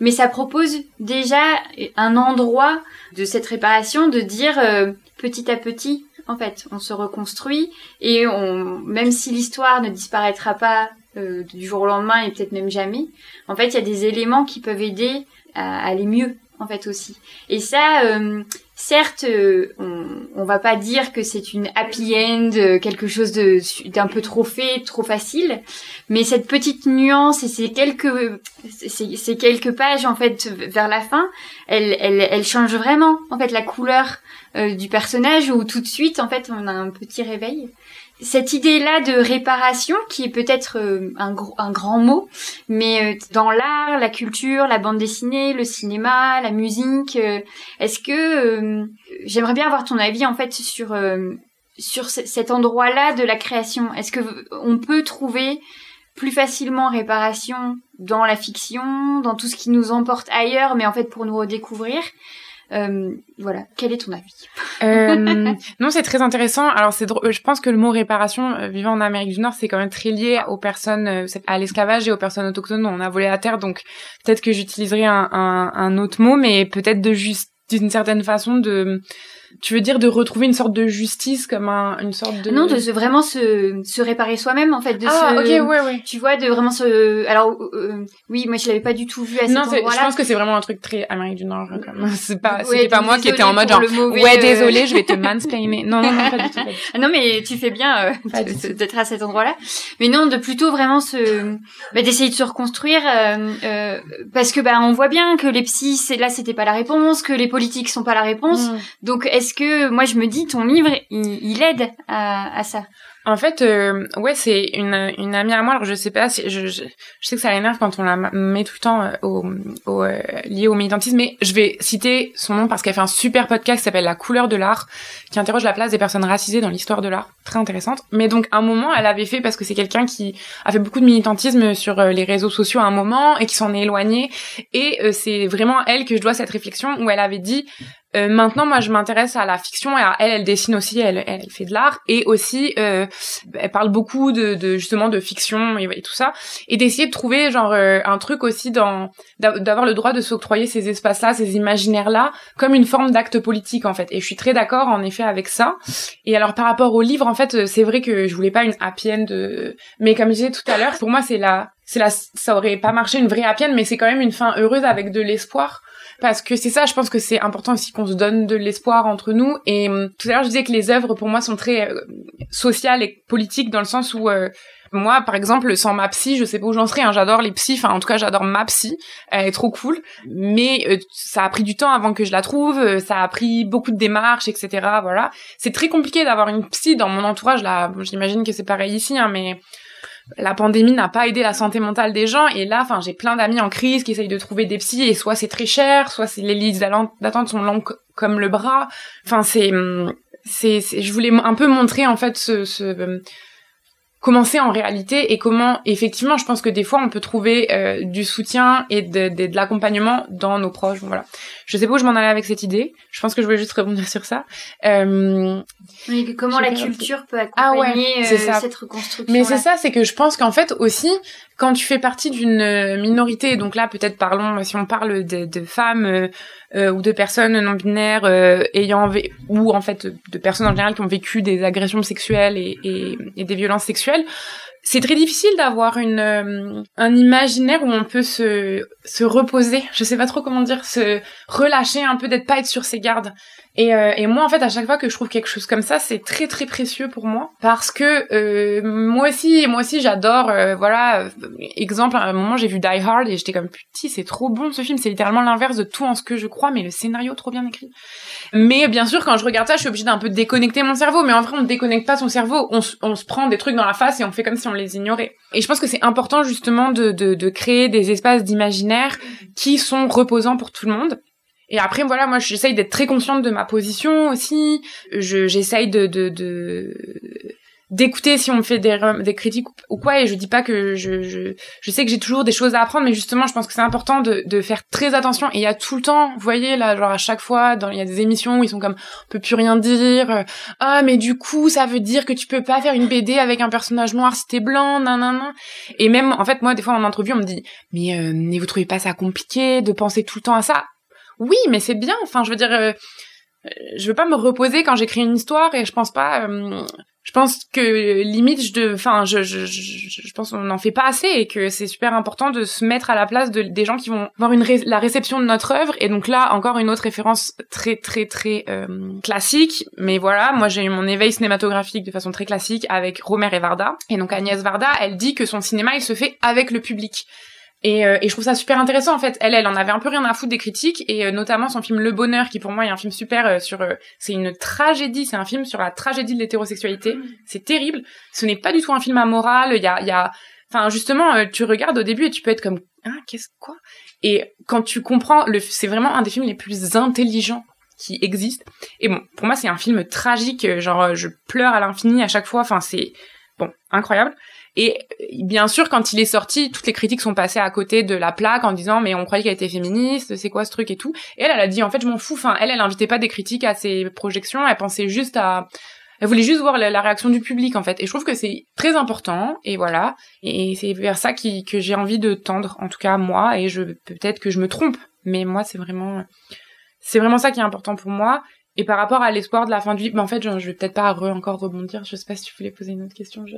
mais ça propose déjà un endroit de cette réparation de dire euh, petit à petit en fait on se reconstruit et on même si l'histoire ne disparaîtra pas euh, du jour au lendemain et peut-être même jamais en fait il y a des éléments qui peuvent aider à aller mieux en fait aussi. Et ça euh, certes, euh, on, on va pas dire que c'est une happy end, euh, quelque chose de d'un peu trop fait, trop facile, mais cette petite nuance et ces quelques ces, quelques pages en fait vers la fin, elle elle, elle change vraiment en fait la couleur euh, du personnage où tout de suite en fait on a un petit réveil cette idée-là de réparation, qui est peut-être euh, un, grand mot, mais euh, dans l'art, la culture, la bande dessinée, le cinéma, la musique, euh, est-ce que j'aimerais bien avoir ton avis en fait sur sur cet endroit-là de la création. Est-ce que on peut trouver plus facilement réparation dans la fiction, dans tout ce qui nous emporte ailleurs, mais en fait pour nous redécouvrir? Euh, voilà, quel est ton avis euh, Non, c'est très intéressant. Alors c'est, je pense que le mot réparation euh, vivant en Amérique du Nord, c'est quand même très lié aux personnes, euh, à l'esclavage et aux personnes autochtones on a volé la terre. Donc peut-être que j'utiliserai un, un, un, autre mot, mais peut-être de juste d'une certaine façon de tu veux dire de retrouver une sorte de justice comme un, une sorte de non de se, vraiment se, se réparer soi-même en fait de ah se, ok ouais ouais. tu vois de vraiment se alors euh, oui moi je l'avais pas du tout vu à cet non endroit-là je pense que c'est vraiment un truc très Amérique du Nord comme c'est pas Ouais, c'était pas moi qui étais en mode genre ouais euh, désolé je vais te mansplainer. Non non non pas du tout, pas du tout. Ah non mais tu fais bien euh, d'être à cet endroit-là. Mais non de plutôt vraiment se bah, d'essayer de se reconstruire euh, euh, parce que bah on voit bien que les psys là c'était pas la réponse que les politiques sont pas la réponse. Mm. donc est-ce que moi je me dis ton livre il, aide à, ça En fait, euh, ouais, c'est une, amie à moi. Alors je sais pas, je, sais que ça l'énerve quand on la met tout le temps euh, au, au euh, lié au militantisme, mais je vais citer son nom parce qu'elle fait un super podcast qui s'appelle La couleur de l'art, qui interroge la place des personnes racisées dans l'histoire de l'art, très intéressante. Mais donc à un moment, elle avait fait parce que c'est quelqu'un qui a fait beaucoup de militantisme sur euh, les réseaux sociaux à un moment et qui s'en est éloigné. Et c'est vraiment à elle que je dois cette réflexion où elle avait dit euh, maintenant, moi, je m'intéresse à la fiction et à elle, elle dessine aussi, elle, elle, fait de l'art et aussi, euh, elle parle beaucoup de, de justement de fiction et, et tout ça et d'essayer de trouver genre euh, un truc aussi dans d'a- d'avoir le droit de s'octroyer ces espaces-là, ces imaginaires-là comme une forme d'acte politique en fait. Et je suis très d'accord en effet avec ça. Et alors par rapport au livre, en fait, euh, c'est vrai que je voulais pas une happy end, euh, mais comme je disais tout à l'heure, pour moi c'est la c'est la ça aurait pas marché une vraie happy end, mais c'est quand même une fin heureuse avec de l'espoir parce que c'est ça je pense que c'est important aussi qu'on se donne de l'espoir entre nous. Et hum, tout à l'heure je disais que les œuvres pour moi sont très euh, sociales et politiques dans le sens où euh, moi par exemple sans ma psy je sais pas où j'en serais hein, j'adore les psys. Enfin en tout cas j'adore ma psy. Elle est trop cool. Mais euh, ça a pris du temps avant que je la trouve. Euh, ça a pris beaucoup de démarches etc voilà. C'est très compliqué d'avoir une psy. Dans mon entourage là Bon, j'imagine que c'est pareil ici hein, mais la pandémie n'a pas aidé la santé mentale des gens. Et là enfin j'ai plein d'amis en crise qui essayent de trouver des psys et soit c'est très cher soit c'est les listes d'attente sont longues co- comme le bras. Enfin c'est hum, c'est c'est- je voulais un peu montrer en fait ce, ce hum, comment c'est en réalité et comment effectivement je pense que des fois on peut trouver euh, du soutien et de, de, de l'accompagnement dans nos proches. Voilà. Je sais pas où je m'en allais avec cette idée. Je pense que je voulais juste rebondir sur ça. Euh, Oui, comment la culture peut Ah ouais, accompagner euh, cette reconstruction Mais c'est ça, c'est que je pense qu'en fait aussi, quand tu fais partie d'une euh, minorité, donc là peut-être parlons, si on parle de, femmes euh, euh, ou de personnes non binaires euh, ayant ou en fait de personnes en général qui ont vécu des agressions sexuelles et, des violences sexuelles, c'est très difficile d'avoir une euh, un imaginaire où on peut se se reposer. Je sais pas trop comment dire, se relâcher un peu, d'être pas être sur ses gardes. Et, euh, et moi, en fait, à chaque fois que je trouve quelque chose comme ça, c'est très très précieux pour moi parce que euh, moi aussi, moi aussi, j'adore. euh, voilà, euh, exemple, à un moment, j'ai vu Die Hard et j'étais comme petit, c'est trop bon ce film. C'est littéralement l'inverse de tout en ce que je crois, mais le scénario trop bien écrit. Mais bien sûr, quand je regarde ça, je suis obligée d'un peu déconnecter mon cerveau. Mais en vrai, on ne déconnecte pas son cerveau. On, on se prend des trucs dans la face et on fait comme si on les ignorait. Et je pense que c'est important justement de, de, de créer des espaces d'imaginaire qui sont reposants pour tout le monde. Et après, voilà, moi, j'essaye d'être très consciente de ma position aussi. Je, j'essaye de, de, de, d'écouter si on me fait des, des critiques ou quoi. Et je dis pas que je, je, je sais que j'ai toujours des choses à apprendre, mais justement, je pense que c'est important de, de faire très attention. Et il y a tout le temps, vous voyez, là, genre à chaque fois, il y a des émissions où ils sont comme, on peut plus rien dire. Ah, mais du coup, ça veut dire que tu peux pas faire une BD avec un personnage noir si t'es blanc, nan, nan, nan. Et même, en fait, moi, des fois, en interview, on me dit, mais, euh, mais vous trouvez pas ça compliqué de penser tout le temps à ça? Oui, mais c'est bien. Enfin, je veux dire, euh, euh, je veux pas me reposer quand j'écris une histoire et je pense pas. euh, je pense que limite, je, de, enfin, je, je, je, je pense qu'on n'en fait pas assez et que c'est super important de se mettre à la place de, des gens qui vont voir ré- la réception de notre œuvre. Et donc là, encore une autre référence très, très, très euh, classique. Mais voilà, moi j'ai eu mon éveil cinématographique de façon très classique avec Romer et Varda. Et donc Agnès Varda, elle dit que son cinéma, il se fait avec le public. Et, euh, et je trouve ça super intéressant en fait. Elle, elle en avait un peu rien à foutre des critiques et euh, notamment son film Le Bonheur qui pour moi est un film super euh, sur. c'est une tragédie, c'est un film sur la tragédie de l'hétérosexualité. C'est terrible. Ce n'est pas du tout un film amoral. Il y a, il y a, enfin justement, tu regardes au début et tu peux être comme ah qu'est-ce quoi? Et quand tu comprends, le, c'est vraiment un des films les plus intelligents qui existent. Et bon, pour moi c'est un film tragique. Genre je pleure à l'infini à chaque fois. Enfin c'est bon incroyable. Et euh, bien sûr, quand il est sorti, toutes les critiques sont passées à côté de la plaque en disant mais on croyait qu'elle était féministe, c'est quoi ce truc et tout. Et elle, elle a dit en fait je m'en fous. Enfin, elle, elle invitait pas des critiques à ses projections. Elle pensait juste à, elle voulait juste voir la, réaction du public en fait. Et je trouve que c'est très important. Et voilà. Et c'est vers ça que j'ai envie de tendre, en tout cas moi. Et je peut-être que je me trompe, mais moi c'est vraiment, c'est vraiment ça qui est important pour moi. Et par rapport à l'espoir de la fin de vie, mais en fait, je, je vais peut-être pas re, encore rebondir. Je sais pas si tu voulais poser une autre question.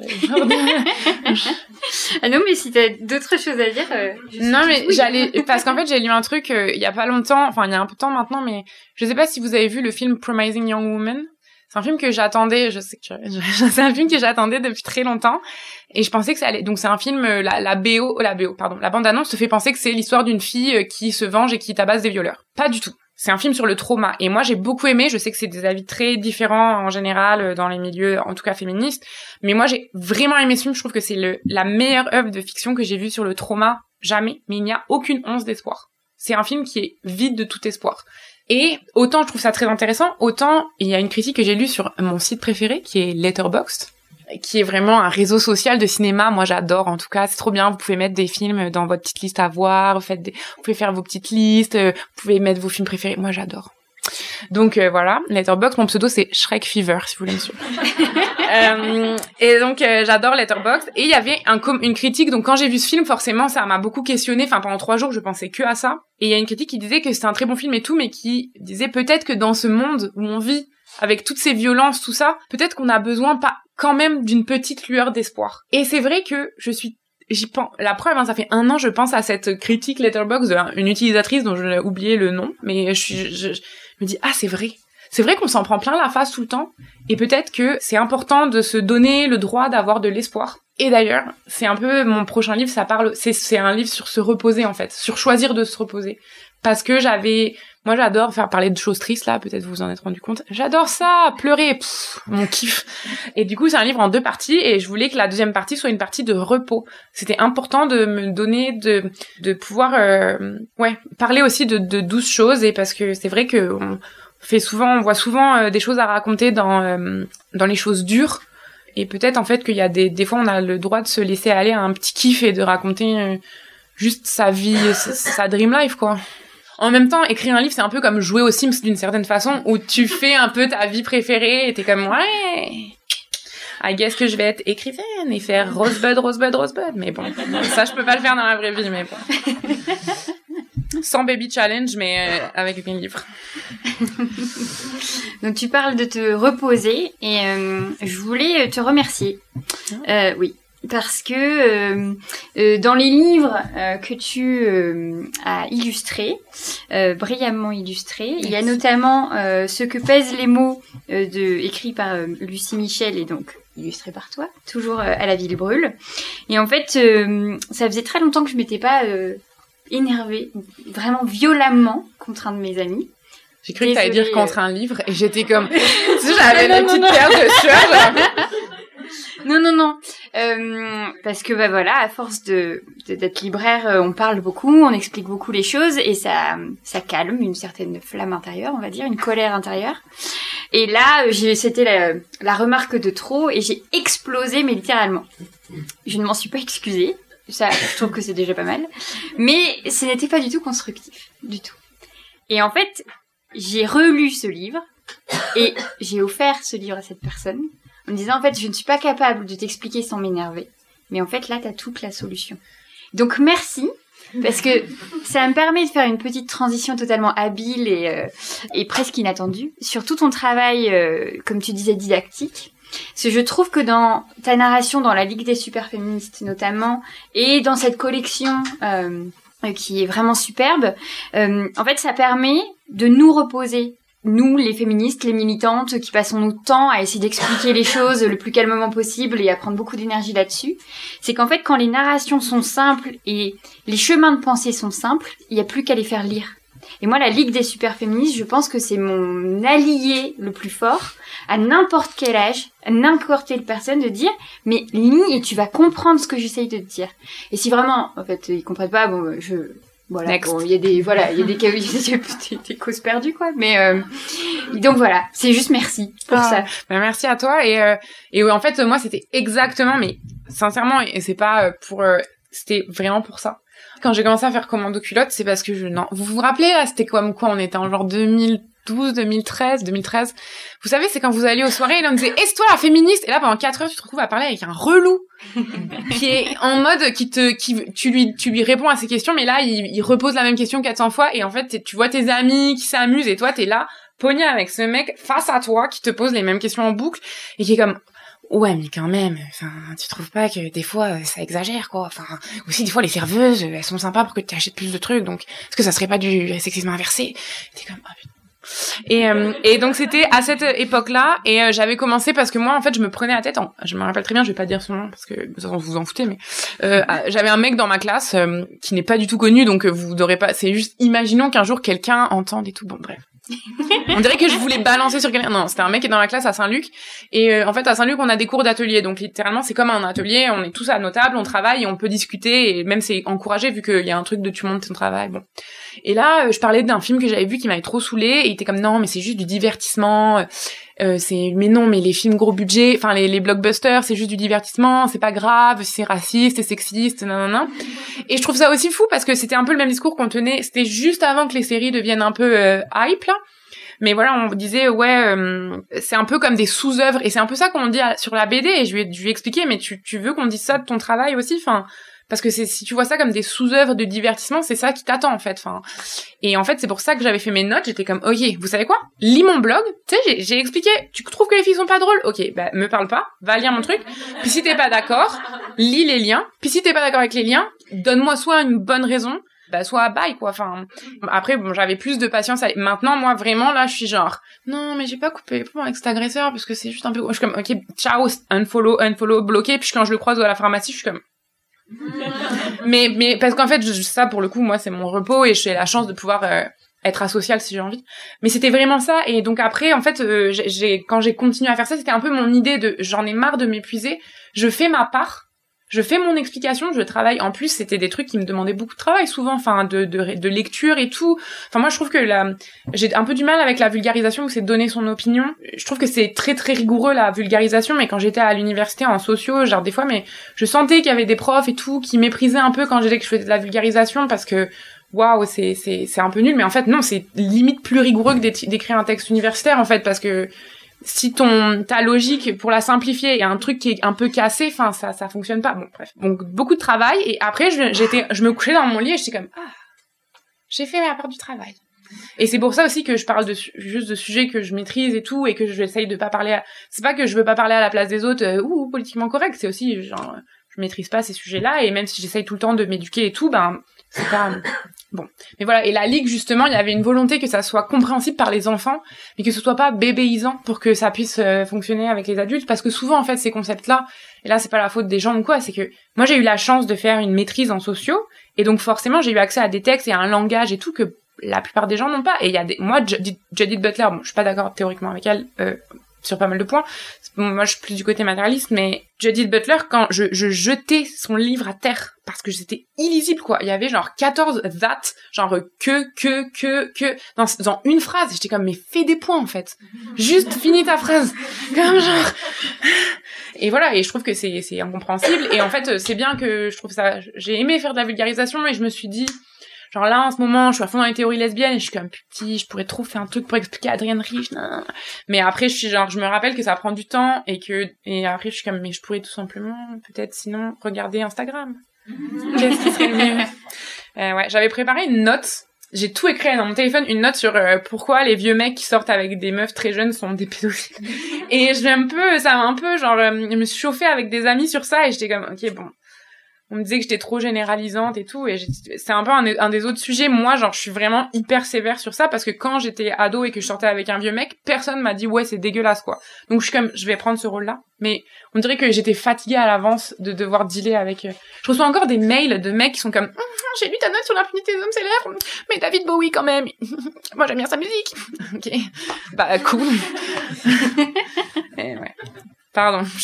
ah non, mais si t'as d'autres choses à dire. Euh, non, mais j'allais parce qu'en fait, j'ai lu un truc euh, il y a pas longtemps, enfin il y a un peu de temps maintenant, mais je sais pas si vous avez vu le film Promising Young Woman. C'est un film que j'attendais, je sais que c'est un film que j'attendais depuis très longtemps et je pensais que ça allait. Donc c'est un film euh, la, la BO, la BO, pardon, la bande annonce te fait penser que c'est l'histoire d'une fille qui se venge et qui tabasse des violeurs. Pas du tout. C'est un film sur le trauma et moi j'ai beaucoup aimé. Je sais que c'est des avis très différents en général euh, dans les milieux, en tout cas féministes, mais moi j'ai vraiment aimé ce film. Je trouve que c'est la meilleure œuvre de fiction que j'ai vue sur le trauma jamais. Mais il n'y a aucune once d'espoir. C'est un film qui est vide de tout espoir. Et autant je trouve ça très intéressant, autant il y a une critique que j'ai lue sur mon site préféré qui est Letterboxd qui est vraiment un réseau social de cinéma. Moi, j'adore. En tout cas, c'est trop bien. Vous pouvez mettre des films dans votre petite liste à voir. Vous, faites vous pouvez faire vos petites listes. Euh, vous pouvez mettre vos films préférés. Moi, j'adore. Donc euh, voilà, Letterboxd, mon pseudo c'est Shrek Fever si vous voulez me suivre. euh, et donc euh, j'adore Letterboxd. Et il y avait un une critique. Donc quand j'ai vu ce film, forcément ça m'a beaucoup questionné. Enfin pendant trois jours je pensais que à ça. Et il y a une critique qui disait que c'était un très bon film et tout, mais qui disait peut-être que dans ce monde où on vit avec toutes ces violences, tout ça, peut-être qu'on a besoin pas quand même d'une petite lueur d'espoir. Et c'est vrai que je suis j'y pense la preuve hein, ça fait un an je pense à cette critique letterbox d'une utilisatrice dont je l'ai oublié le nom mais je, je, me dis ah c'est vrai. C'est vrai qu'on s'en prend plein la face tout le temps et peut-être que c'est important de se donner le droit d'avoir de l'espoir. Et d'ailleurs c'est un peu mon prochain livre ça parle c'est un livre sur se reposer en fait sur choisir de se reposer. Parce que j'avais moi, j'adore faire parler de choses tristes, là, peut-être vous vous en êtes rendu compte. J'adore ça, pleurer, mon kiff. Et du coup, c'est un livre en deux parties, et je voulais que la deuxième partie soit une partie de repos. C'était important de me donner, de, de pouvoir, euh, ouais, parler aussi de, de douces choses, et parce que c'est vrai que on fait souvent, on voit souvent euh, des choses à raconter dans, euh, dans les choses dures, et peut-être en fait qu'il y a des, des fois on a le droit de se laisser aller à un petit kiff et de raconter juste sa vie, sa dream life, quoi. En même temps, écrire un livre, c'est un peu comme jouer aux Sims d'une certaine façon, où tu fais un peu ta vie préférée et t'es comme, ouais, I guess que je vais être écrivaine et faire Rosebud, Rosebud, Rosebud. Mais bon, ça, je peux pas le faire dans la vraie vie, mais bon. Sans baby challenge, mais euh, avec un livre. Donc tu parles de te reposer et euh, je voulais te remercier. Euh, oui, parce que euh, euh, dans les livres euh, que tu as illustrés, brillamment illustrés, il y a notamment ce que pèsent les mots de écrit par Lucie Michel et donc illustré par toi, toujours à la ville brûle. Et en fait, ça faisait très longtemps que je m'étais pas énervée, vraiment violemment contre un de mes amis. J'ai cru que tu allais dire contre un livre et j'étais comme, j'avais une petite paire de sueur. Non, non, non. Euh, parce que bah voilà, à force de d'être libraire, euh, on parle beaucoup, on explique beaucoup les choses et ça ça calme une certaine flamme intérieure, on va dire, une colère intérieure. Et là, c'était la, la remarque de trop et j'ai explosé, mais littéralement. Je ne m'en suis pas excusée. Ça, je trouve que c'est déjà pas mal. Mais ce n'était pas du tout constructif, du tout. Et en fait, j'ai relu ce livre et j'ai offert ce livre à cette personne en me disant en fait je ne suis pas capable de t'expliquer sans m'énerver. Mais en fait là tu as toute la solution. Donc merci parce que ça me permet de faire une petite transition totalement habile et, euh, et presque inattendue sur tout ton travail, euh, comme tu disais, didactique. Que je trouve que dans ta narration, dans la Ligue des super féministes notamment, et dans cette collection euh, qui est vraiment superbe, en fait, ça permet de nous reposer nous, les féministes, les militantes, qui passons notre temps à essayer d'expliquer les choses le plus calmement possible et à prendre beaucoup d'énergie là-dessus, c'est qu'en fait, quand les narrations sont simples et les chemins de pensée sont simples, il n'y a plus qu'à les faire lire. Et moi, la Ligue des super féministes, je pense que c'est mon allié le plus fort à n'importe quel âge, à n'importe quelle personne de dire, mais lis et tu vas comprendre ce que j'essaye de te dire. Et si vraiment, en fait, ils comprennent pas, bon, je, voilà, il y a des voilà, il y a des, des, des, causes perdues quoi, mais euh, donc voilà, c'est juste merci pour ah. ça. Ben, merci à toi et euh, et en fait moi c'était exactement mais sincèrement et c'est pas euh, pour euh, c'était vraiment pour ça. Quand j'ai commencé à faire commando culotte, c'est parce que je non, vous vous rappelez là, c'était comme quoi on était en genre 2000 2012, 2013, 2013. Vous savez, c'est quand vous allez aux soirées, et on disait, est-ce toi la féministe? Et là, pendant 4 heures, tu te retrouves à parler avec un relou. qui est en mode, qui te, qui, tu lui, tu lui réponds à ses questions, mais là, il, il repose la même question 400 fois, et en fait, tu vois tes amis qui s'amusent, et toi, t'es là, pogné avec ce mec face à toi qui te pose les mêmes questions en boucle et qui est comme Ouais, mais quand même, enfin, tu trouves pas que des fois euh, ça exagère quoi Enfin, aussi des fois les serveuses, elles sont sympas pour que tu achètes plus de trucs, donc est-ce que ça serait pas du sexisme inversé T'es comme ah, et, euh, et donc c'était à cette époque-là et euh, j'avais commencé parce que moi en fait je me prenais la tête. En, je me rappelle très bien, je vais pas dire son nom parce que vous vous en foutez, mais euh, j'avais un mec dans ma classe qui n'est pas du tout connu, donc vous n'aurez pas. C'est juste imaginons qu'un jour quelqu'un entende et tout. Bon bref. On dirait que je voulais balancer sur quelqu'un. Non, c'était un mec qui est dans la classe à Saint-Luc. Et en fait, à Saint-Luc, on a des cours d'atelier. Donc littéralement, c'est comme un atelier. On est tous à nos tables, on travaille, on peut discuter. Et même c'est encouragé vu qu'il y a un truc de tu montes ton travail. Bon. Et là, euh, je parlais d'un film que j'avais vu qui m'avait trop saoulé et il était comme non, mais c'est juste du divertissement. Euh, euh, c'est mais non, mais les films gros budget, enfin les, les blockbusters, c'est juste du divertissement, c'est pas grave, c'est raciste, c'est sexiste, non non non. Et je trouve ça aussi fou parce que c'était un peu le même discours qu'on tenait. C'était juste avant que les séries deviennent un peu hype là. Mais voilà, on disait ouais, c'est un peu comme des sous-œuvres et c'est un peu ça qu'on dit sur la BD. Et je lui ai, je lui ai expliqué, mais tu, tu veux qu'on dise ça de ton travail aussi, enfin parce que c'est si tu vois ça comme des sous-œuvres de divertissement, c'est ça qui t'attend en fait. Enfin, et en fait c'est pour ça que j'avais fait mes notes. J'étais comme ok, vous savez quoi? Lis mon blog. Tu sais, j'ai expliqué. Tu trouves que les filles sont pas drôles? Ok, bah me parle pas. Va lire mon truc. Puis si t'es pas d'accord, lis les liens. Puis si t'es pas d'accord avec les liens, donne-moi soit une bonne raison, bah soit bye quoi enfin après bon j'avais plus de patience maintenant moi vraiment là je suis genre non mais j'ai pas coupé pour avec cet agresseur parce que c'est juste un peu je suis comme ok ciao unfollow unfollow bloqué puis quand je le croise à la pharmacie je suis comme mais mais parce qu'en fait ça pour le coup moi c'est mon repos et j'ai la chance de pouvoir euh, être asocial si j'ai envie. Mais c'était vraiment ça. Et donc après en fait euh, j'ai quand j'ai continué à faire ça c'était un peu mon idée de j'en ai marre de m'épuiser. Je fais ma part je fais mon explication, je travaille. En plus, c'était des trucs qui me demandaient beaucoup de travail souvent, enfin de, de, de lecture et tout. Enfin moi, je trouve que la, j'ai un peu du mal avec la vulgarisation où c'est donner son opinion. Je trouve que c'est très très rigoureux la vulgarisation, mais quand j'étais à l'université en sociaux, genre des fois, mais je sentais qu'il y avait des profs et tout qui méprisaient un peu quand j'ai que je faisais de la vulgarisation parce que waouh, c'est c'est c'est un peu nul. Mais en fait non, c'est limite plus rigoureux que d'écrire un texte universitaire en fait parce que si ta logique pour la simplifier est un truc qui est un peu cassé, enfin ça ça fonctionne pas. Bon bref, donc beaucoup de travail et après je me couchais dans mon lit et j'étais comme ah j'ai fait ma part du travail. Et c'est pour ça aussi que je parle de juste de sujets que je maîtrise et tout et que j'essaye de pas parler. À... C'est pas que je veux pas parler à la place des autres euh, ou politiquement correct, c'est aussi genre je maîtrise pas ces sujets-là et même si j'essaye tout le temps de m'éduquer et tout, ben c'est pas bon. Mais voilà, et la ligue justement, il y avait une volonté que ça soit compréhensible par les enfants, mais que ce soit pas bébéisant pour que ça puisse euh, fonctionner avec les adultes, parce que souvent en fait ces concepts-là, et là c'est pas la faute des gens ou quoi, c'est que moi j'ai eu la chance de faire une maîtrise en sociaux, et donc forcément j'ai eu accès à des textes et à un langage et tout que la plupart des gens n'ont pas. Et il y a des, moi Judith Butler, bon, je suis pas d'accord théoriquement avec elle. Euh, sur pas mal de points. moi, je suis plus du côté matérialiste, mais Judith Butler, quand je, je jetais son livre à terre, parce que c'était illisible, quoi. Il y avait genre 14 that, genre que, que, que, que, dans, une phrase. J'étais comme, mais fais des points, en fait. Juste finis ta phrase. Comme genre... Et voilà, et je trouve que c'est, c'est incompréhensible. Et en fait, c'est bien que je trouve ça, j'ai aimé faire de la vulgarisation, et je me suis dit, Genre là, en ce moment, je suis à fond dans les théories lesbiennes et je suis comme petit, je pourrais trop faire un truc pour expliquer à Adrienne Rich. Mais après, je suis genre, je me rappelle que ça prend du temps et que, et après, je suis comme, mais je pourrais tout simplement, peut-être sinon, regarder Instagram. Qu'est-ce qui serait mieux? Euh, ouais, j'avais préparé une note. J'ai tout écrit dans mon téléphone, une note sur euh, pourquoi les vieux mecs qui sortent avec des meufs très jeunes sont des pédophiles. et je un peu, ça m'a un peu, genre, euh, je me suis chauffée avec des amis sur ça et j'étais comme, ok, bon, on me disait que j'étais trop généralisante et tout et c'est un peu un, des autres sujets. Moi genre je suis vraiment hyper sévère sur ça parce que quand j'étais ado et que je sortais avec un vieux mec personne m'a dit ouais c'est dégueulasse quoi. Donc je suis comme je vais prendre ce rôle là mais on dirait que j'étais fatiguée à l'avance de devoir dealer avec euh, je reçois encore des mails de mecs qui sont comme hum, j'ai lu ta note sur l'impunité des hommes célèbres mais David Bowie quand même. Moi j'aime bien sa musique. Ok. Bah cool Pardon.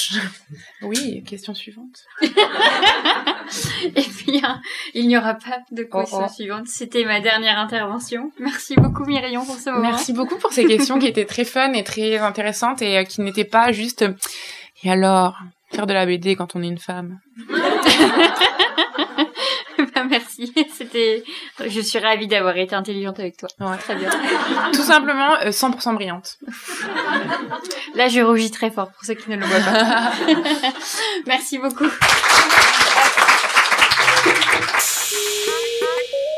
Oui, question suivante. Et puis, hein, il n'y aura pas de question oh, oh. suivante. C'était ma dernière intervention. Merci beaucoup, Myrion, pour ce moment. Merci beaucoup pour ces questions qui étaient très fun et très intéressantes et euh, qui n'étaient pas juste... Et alors, faire de la BD quand on est une femme bah, merci. C'était, je suis ravie d'avoir été intelligente avec toi. Très bien. Tout simplement, 100% euh, brillante. Là, je rougis très fort pour ceux qui ne le voient pas. merci beaucoup.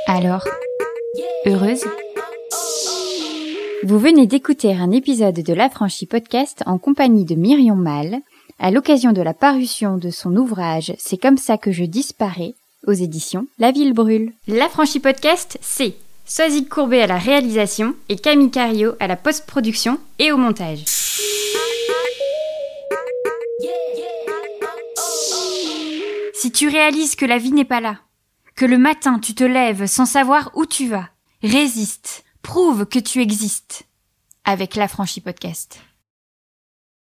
Alors, heureuse? Vous venez d'écouter un épisode de l'Affranchi Podcast en compagnie de Myrion Mal, à l'occasion de la parution de son ouvrage C'est comme ça que je disparais, aux éditions La Ville Brûle. L'Affranchi Podcast, c'est Soazic Courbet à la réalisation et Camille Cario à la post-production et au montage. Si tu réalises que la vie n'est pas là, que le matin tu te lèves sans savoir où tu vas, résiste, prouve que tu existes avec l'Affranchi Podcast.